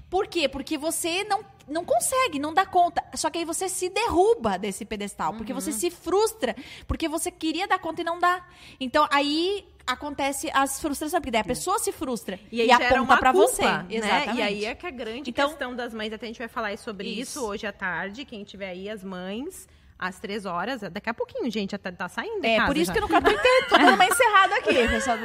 Por quê? Porque você não, não consegue, não dá conta. Só que aí você se derruba desse pedestal, porque você Uhum. se frustra, porque você queria dar conta e não dá. Então, aí acontece as frustrações, porque daí a pessoa se frustra E aí e aponta culpa, você. né? Exatamente. E aí é que a grande Então- questão das mães, até a gente vai falar sobre isso, Isso. hoje à tarde, quem tiver aí, as mães, às três horas, daqui a pouquinho, gente, já tá, tá saindo É, por isso já. que eu não quero inteiro. Tô dando uma encerrada aqui, pessoal.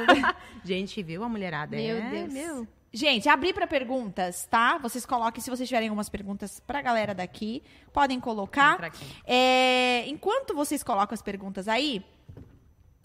Gente, viu a mulherada? Meu é, Deus. Meu. Gente, abrir para perguntas, tá? Vocês coloquem, se vocês tiverem algumas perguntas pra galera daqui, podem colocar. É, enquanto vocês colocam as perguntas aí,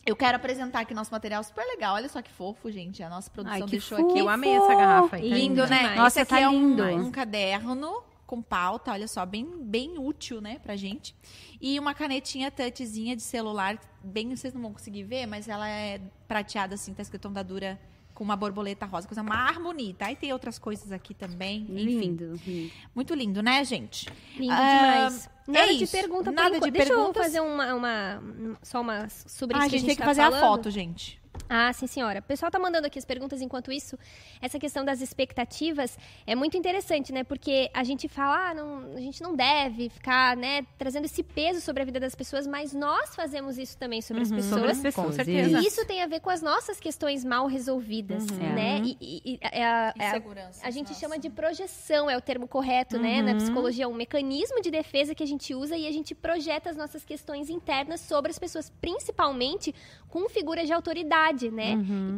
eu quero apresentar aqui nosso material super legal. Olha só que fofo, gente. A nossa produção Ai, que deixou fofo. aqui. Eu amei essa garrafa aí. tá Lindo, né? demais. Nossa, Esse aqui tá é um, um caderno com pauta, olha só, bem, bem útil, né, pra gente. E uma canetinha touchzinha de celular, bem, vocês não vão conseguir ver, mas ela é prateada assim, tá escrito Ondadura com uma borboleta rosa, coisa mais bonita. Aí tem outras coisas aqui também, enfim. Lindo, lindo. Muito lindo, né, gente? Lindo Ah, demais. Nada É de isso. pergunta Nada por de enquanto. Deixa eu perguntas. fazer uma, uma- só uma sobre Ah, isso a que a gente gente tem que tá fazer a falando. foto, gente. Ah, sim, senhora. O pessoal tá mandando aqui as perguntas enquanto isso. Essa questão das expectativas é muito interessante, né? Porque a gente fala, ah, não, a gente não deve ficar, né, trazendo esse peso sobre a vida das pessoas, mas nós fazemos isso também sobre as Sobre pessoas. as pessoas. Com certeza. E isso tem a ver com as nossas questões mal resolvidas, né? E, e- e- é a- é a- a gente chama de projeção, é o termo correto, né? Na psicologia, um mecanismo de defesa que a gente usa e a gente projeta as nossas questões internas sobre as pessoas, principalmente com figuras de autoridade, né?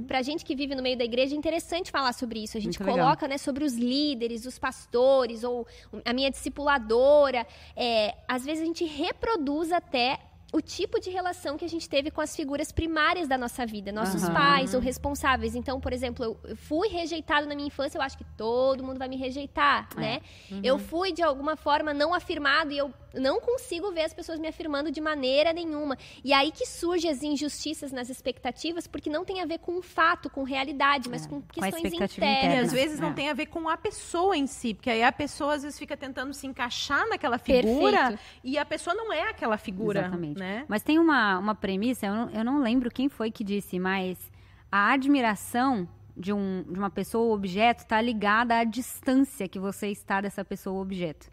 Pra gente que vive no meio da igreja, é interessante falar sobre isso. A gente Muito legal. coloca, né, sobre os líderes, os pastores, ou a minha discipuladora. É, às vezes a gente reproduz até o tipo de relação que a gente teve com as figuras primárias da nossa vida, nossos Aham. pais ou responsáveis. Então, por exemplo, eu- fui rejeitado na minha infância, eu acho que todo mundo vai me rejeitar, né? Eu fui de alguma forma não afirmado e eu não consigo ver as pessoas me afirmando de maneira nenhuma. E aí que surgem as injustiças nas expectativas, porque não tem a ver com um fato, com realidade, mas É, com com questões E internas. interna. às vezes não É. tem a ver com a pessoa em si, porque aí a pessoa às vezes fica tentando se encaixar naquela figura Perfeito. e a pessoa não é aquela figura, Exatamente. Né? Mas tem uma, uma premissa, eu não, eu não lembro quem foi que disse, mas a admiração de, um, de uma pessoa ou objeto está ligada à distância que você está dessa pessoa ou objeto.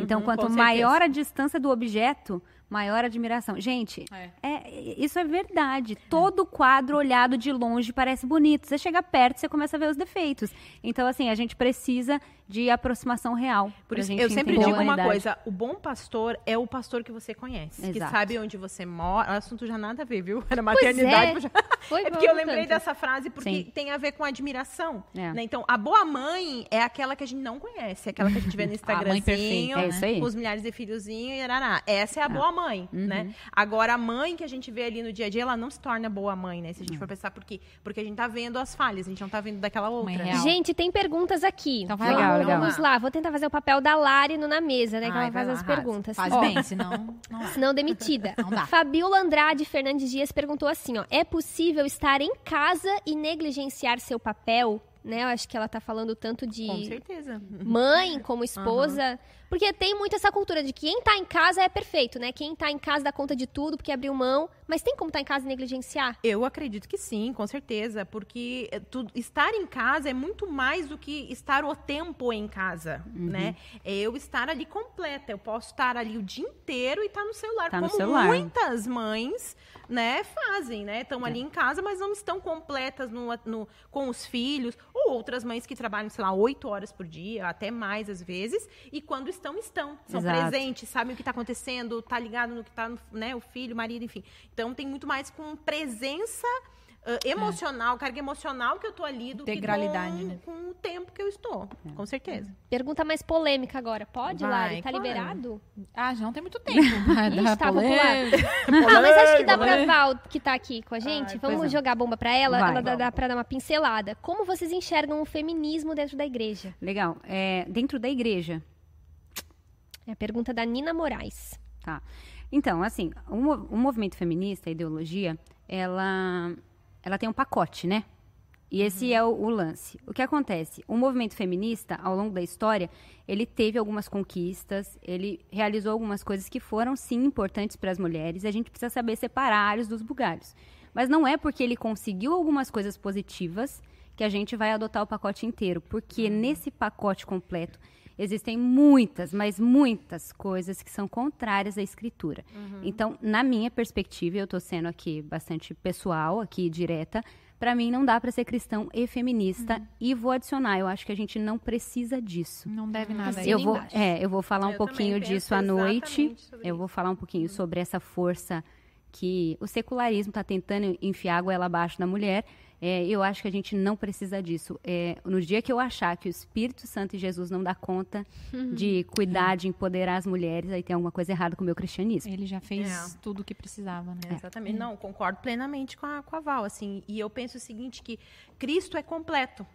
então, Uhum, quanto com maior a distância do objeto, maior a admiração. Gente, É. é, isso é verdade. Todo quadro olhado de longe parece bonito. Você chega perto, você começa a ver os defeitos. Então, assim, a gente precisa de aproximação real. Por isso, gente eu sempre digo uma coisa: o bom pastor é o pastor que você conhece, que Exato. sabe onde você mora. O assunto já nada a ver, viu? Era Pois maternidade. é. já- Foi É porque eu lembrei tanto. dessa frase porque Sim. tem a ver com admiração. É. né? Então, a boa mãe é aquela que a gente não conhece, é aquela que a gente vê no mãe perfeita, Instagramzinho, é aí. com os milhares de filhozinhos e arará. Essa é a boa mãe, Uhum. né? Agora, a mãe que a gente vê ali no dia a dia, ela não se torna boa mãe, né? Se a Uhum. gente for pensar por quê? Porque a gente tá vendo as falhas, a gente não tá vendo daquela outra. Gente, tem perguntas aqui. Então vai vamos, lá. Legal, vamos legal. lá, vou tentar fazer o papel da Lari no Na Mesa, né? Que Ai, ela vai faz lá, as arrasa. perguntas. Faz Ó, bem, senão não dá. Senão demitida. Não dá. Fabiola Andrade Fernandes Dias perguntou assim, ó. É possível estar em casa e negligenciar seu papel? Né? Eu acho que ela tá falando tanto de Com certeza. mãe como esposa. Porque tem muito essa cultura de que quem tá em casa é perfeito, né? Quem tá em casa dá conta de tudo porque abriu mão. Mas tem como estar em casa e negligenciar? Eu acredito que sim, com certeza, porque eh, tu- estar em casa é muito mais do que estar o tempo em casa, Uhum. né? É eu estar ali completa, eu posso estar ali o dia inteiro e estar no celular, Tá no como celular. muitas mães, né, fazem, né? Estão É. ali em casa, mas não estão completas no, no- com os filhos, ou outras mães que trabalham, sei lá, oito horas por dia, até mais às vezes, e quando estão, estão. São Exato. presentes, sabem o que está acontecendo, tá ligado no que está, né, o filho, o marido, enfim. Então tem muito mais com presença ah, emocional, carga emocional que eu tô ali do Integralidade, que com, né? com o tempo que eu estou. Com certeza. Pergunta mais polêmica agora. Pode, Vai, Lari? Tá claro. liberado? Ah, já não tem muito tempo. Vai Ixi, tá polêmica. Ah, mas acho que dá pra Val, que tá aqui com a gente. Ai, Vamos é. jogar a bomba pra ela, Vai. ela dá, dá pra dar uma pincelada. Como vocês enxergam o feminismo dentro da igreja? Legal. É, dentro da igreja, É a pergunta da Nina Moraes. Tá. Então, assim, o, o movimento feminista, a ideologia, ela, ela tem um pacote, né? E esse é o, o lance. O que acontece? O movimento feminista, ao longo da história, ele teve algumas conquistas, ele realizou algumas coisas que foram, sim, importantes para as mulheres, e a gente precisa saber separar alhos dos bugalhos. Mas não é porque ele conseguiu algumas coisas positivas que a gente vai adotar o pacote inteiro, porque nesse pacote completo existem muitas, mas muitas coisas que são contrárias à escritura. Então, na minha perspectiva, eu estou sendo aqui bastante pessoal, aqui direta, para mim não dá para ser cristão e feminista e vou adicionar, eu acho que a gente não precisa disso. Não deve nada aí. Eu vou, é, eu vou falar um Eu pouquinho também penso disso à noite. Eu isso. vou falar um pouquinho sobre essa força que o secularismo está tentando enfiar a goela abaixo da mulher. É, eu acho que a gente não precisa disso. É, no dia que eu achar que o Espírito Santo e Jesus não dá conta de cuidar, de empoderar as mulheres, aí tem alguma coisa errada com o meu cristianismo. Ele já fez É. tudo o que precisava, né? É, Exatamente. Não, concordo plenamente com a, com a Val, assim. E eu penso o seguinte, que Cristo é completo.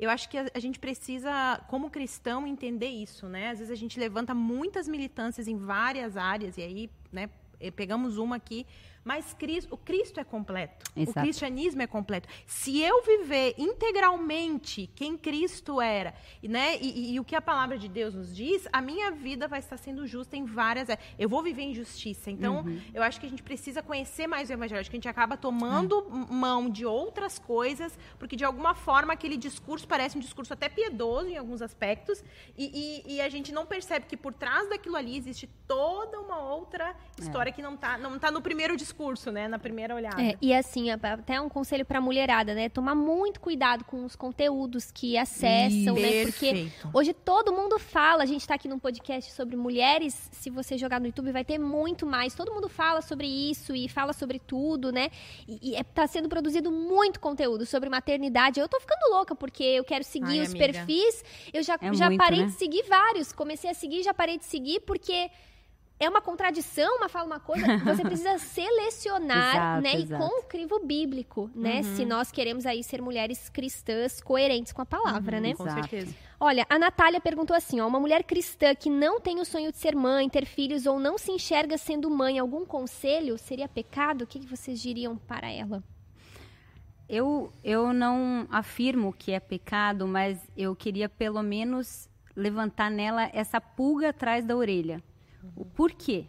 Eu acho que a, a gente precisa, como cristão, entender isso, né? Às vezes a gente levanta muitas militâncias em várias áreas, e aí, né, eh, pegamos uma aqui, mas Cristo, o Cristo é completo. Exato. O cristianismo é completo. Se eu viver integralmente quem Cristo era, e, né, e, e- e o que a palavra de Deus nos diz, a minha vida vai estar sendo justa em várias. é, Eu vou viver em justiça. Então, Uhum. eu acho que a gente precisa conhecer mais o evangelho. Acho que a gente acaba tomando m- mão de outras coisas, porque de alguma forma aquele discurso parece um discurso até piedoso em alguns aspectos, e, e- e a gente não percebe que por trás daquilo ali existe toda uma outra história que não está não tá no primeiro discurso, né? Na primeira olhada. É, e assim, a- até um conselho pra mulherada, né? Tomar muito cuidado com os conteúdos que acessam, né? Porque hoje todo mundo fala, a gente tá aqui num podcast sobre mulheres, se você jogar no YouTube vai ter muito mais. Todo mundo fala sobre isso e fala sobre tudo, né? E, e é, tá sendo produzido muito conteúdo sobre maternidade. Eu tô ficando louca porque eu quero seguir Ai, os amiga. perfis. Eu já, É já muito, parei né? de seguir vários. Comecei a seguir, já parei de seguir porque é uma contradição, uma fala uma coisa. Você precisa selecionar, Exato, né? exato. E com o crivo bíblico, né? Se nós queremos aí ser mulheres cristãs coerentes com a palavra, né? Com Exato. certeza. Olha, a Natália perguntou assim, ó, uma mulher cristã que não tem o sonho de ser mãe, ter filhos ou não se enxerga sendo mãe, algum conselho seria pecado? O que, que vocês diriam para ela? Eu, eu não afirmo que é pecado, mas eu queria pelo menos levantar nela essa pulga atrás da orelha. O porquê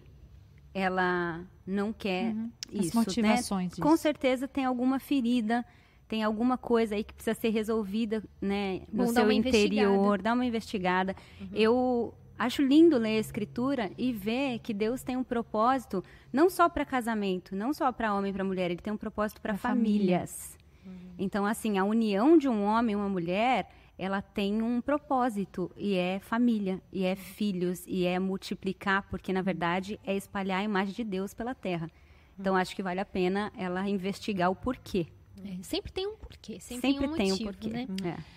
ela não quer As isso, motivações né? disso. Com certeza tem alguma ferida, tem alguma coisa aí que precisa ser resolvida, né, no Bom, seu interior, dá uma investigada. Eu acho lindo ler a escritura e ver que Deus tem um propósito não só para casamento, não só para homem e para mulher, ele tem um propósito para Pra família. famílias. Então, assim, a união de um homem e uma mulher, ela tem um propósito e é família, e é filhos, e é multiplicar, porque na verdade é espalhar a imagem de Deus pela terra. Então, acho que vale a pena ela investigar o porquê. É, sempre tem um porquê, sempre, Sempre, tem um tem motivo, um porquê. né? É.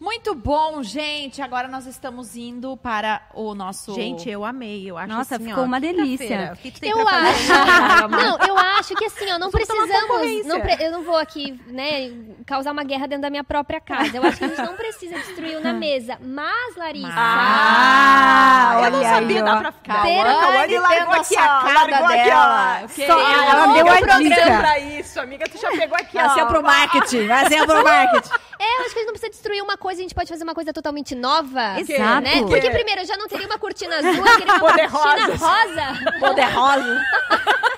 Muito bom, gente. Agora nós estamos indo para o nosso. Gente, eu amei. Eu acho Nossa, assim, ficou ó, uma delícia. O que tu tem Eu pra fazer? acho. não, acho que assim, ó, não precisamos. Não pre- eu não vou aqui, né, causar uma guerra dentro da minha própria casa. Eu acho que a gente não precisa destruir o na mesa. Mas, Larissa. Ah, eu não sabia, ó. pra Pera, Cauane tendo largou a aqui, ó. Largou aqui, dela. ó. O que Só- ela deu meu a dica. pra isso, amiga. Tu já pegou aqui, ó. Vai ser pro marketing. Ser pro marketing. É, eu acho que a gente não precisa destruir uma coisa, a gente pode fazer uma coisa totalmente nova. Exato. Né? Porque Que? primeiro eu já não teria uma cortina azul, eu queria uma Poder cortina rosas. rosa. Poder rosa.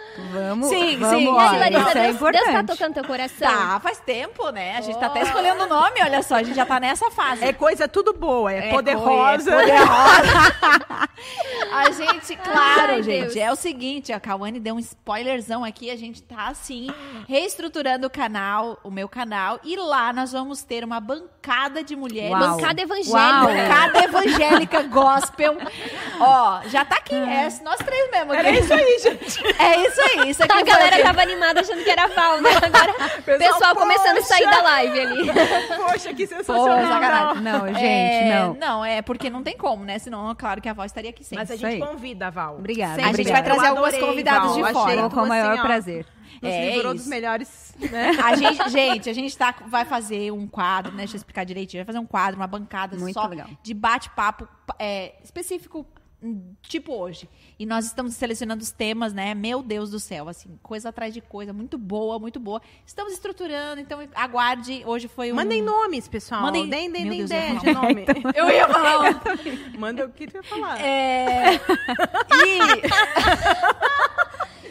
Vamos, Sim, vamos, sim. E olha, Larissa, isso é Deus, Deus tá importante. tocando teu coração? Tá, faz tempo, né? A gente tá até escolhendo o nome, olha só. A gente já tá nessa fase. É coisa tudo boa, é, É poderosa. coi- é poderosa. a gente, claro, Ai, gente, Deus. é o seguinte, a Cauane deu um spoilerzão aqui, a gente tá assim, reestruturando o canal, o meu canal, e lá nós vamos ter uma bancada de mulheres. Uau. Bancada evangélica. Uau. Bancada evangélica gospel. Ó, já tá aqui, é nós três mesmo. Era isso aí, gente. É isso aí, isso aqui A galera aqui. tava animada achando que era Val, né? Agora o Pessoal, pessoal começando a sair poxa. da live ali. Poxa, que sensacional. sacanagem. Não, gente, É, não. Não, é porque não tem como, né? Senão, claro que a voz estaria aqui sempre. Mas a gente convida, Val. Obrigada. A gente vai trazer algumas convidadas Val. de fora. Com o maior assim, prazer. Nos É livrou isso. dos melhores, né? A gente, gente, a gente tá, vai fazer um quadro, né? Deixa eu explicar direitinho. Vai fazer um quadro, uma bancada Muito só legal. de bate-papo é, específico, tipo hoje. E nós estamos selecionando os temas, né? Meu Deus do céu, assim, coisa atrás de coisa, muito boa, muito boa. Estamos estruturando, então aguarde. Hoje foi um. Mandem nomes, pessoal. Mandem- Deem, deem, Meu deem Deus, eu ia ideia falar de nome. Eu ia falar. Manda o que tu ia falar. É... E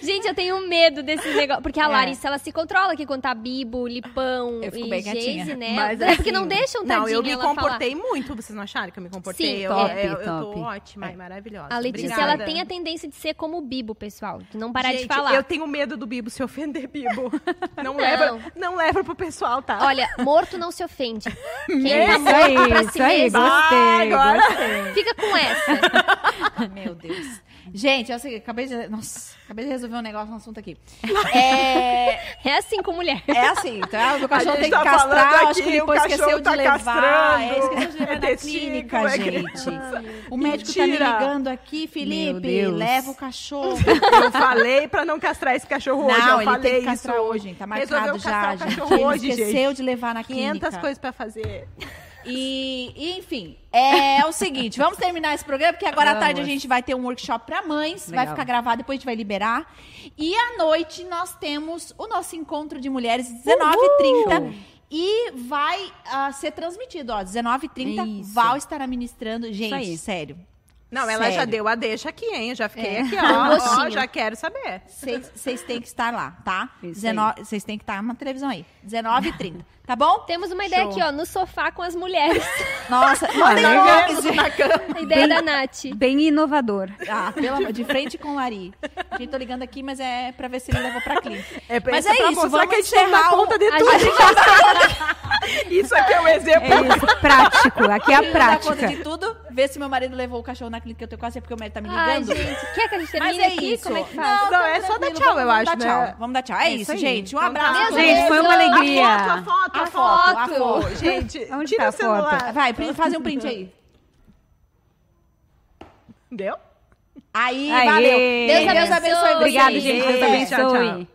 Gente, eu tenho medo desses negócios. Porque a É. Larissa, ela se controla aqui quando tá Bibo, Lipão Eu fico e bem. Geise, né? Mas, é porque assim, não deixam tadinha Não, eu me comportei muito. Vocês não acharam que eu me comportei? Sim, eu, top, eu, eu tô top. ótima e maravilhosa. falar. A Letícia, Obrigada. ela tem a tendência de ser como o Bibo, pessoal. De não parar Gente, de falar. eu tenho medo do Bibo se ofender Bibo. Não, Não. leva, não leva pro pessoal, tá? Olha, morto não se ofende. Quem tá Isso aí, morto pra si isso aí, mesmo, gostei, agora- gostei. fica com essa. Meu Deus. Gente, o seguinte, acabei de. Nossa, acabei de resolver um negócio, um assunto aqui. É, É assim com mulher. é assim, tá? O cachorro tem que tá castrar, acho que depois esqueceu tá de levar. É, esqueceu de levar É na testículo, clínica, é gente. O médico tá Mentira. me ligando aqui, Felipe, leva o cachorro. Eu falei pra não castrar esse cachorro hoje. Não, eu ele falei tem que castrar isso hoje, tá marcado Resolveu já, castrar o gente. Ele hoje, esqueceu gente. de levar na 500 clínica. coisas pra fazer. E, e, enfim, é, o seguinte, vamos terminar esse programa, porque agora à Vamos. tarde a gente vai ter um workshop para mães, vai Legal. ficar gravado, depois a gente vai liberar. E à noite nós temos o nosso encontro de mulheres, 19h30. E vai ah, ser transmitido, ó, 19h30, Isso. Val estará ministrando. aí. Gente, sério. Não, ela já Sério. deu a deixa aqui, hein? Já fiquei É. aqui, ó, ó. Já quero saber. Vocês têm que estar lá, tá? Isso 19 Vocês têm que estar na televisão aí. 19h30, tá bom? Temos uma ideia Show. aqui, ó, no sofá com as mulheres. Nossa, mandem legal. nomes, gente. A ideia da Nath. Bem inovador. Ah, pelo amor, de frente com o Lari. Gente, tô ligando aqui, mas é pra ver se ele levou pra clínica. É, mas é é pra isso, mostrar vamos que a gente não dá encerrar o- conta de A tudo. gente Isso aqui é um exemplo. É isso, prático. Aqui é a não dá conta prática. de tudo. Vê se meu marido levou o cachorro na clínica, que eu tô quase porque o médico tá me Ai, ligando. gente, quer que a gente Mas termine é aqui? isso. Como é que faz? Não, tá é só dar tchau, vamos- eu acho, dar né? tchau. Vamos dar tchau. É, isso, gente. Um Então abraço. tá. a Gente, foi uma alegria. A foto, A a foto, foto, a foto. Gente, Onde tira tá o a foto? celular. Vai, pri- faz um print aí. Deu? Aí, Aê. valeu. Deus, Deus abençoe. abençoe. Obrigada, gente. Deus Tchau, tchau. abençoe.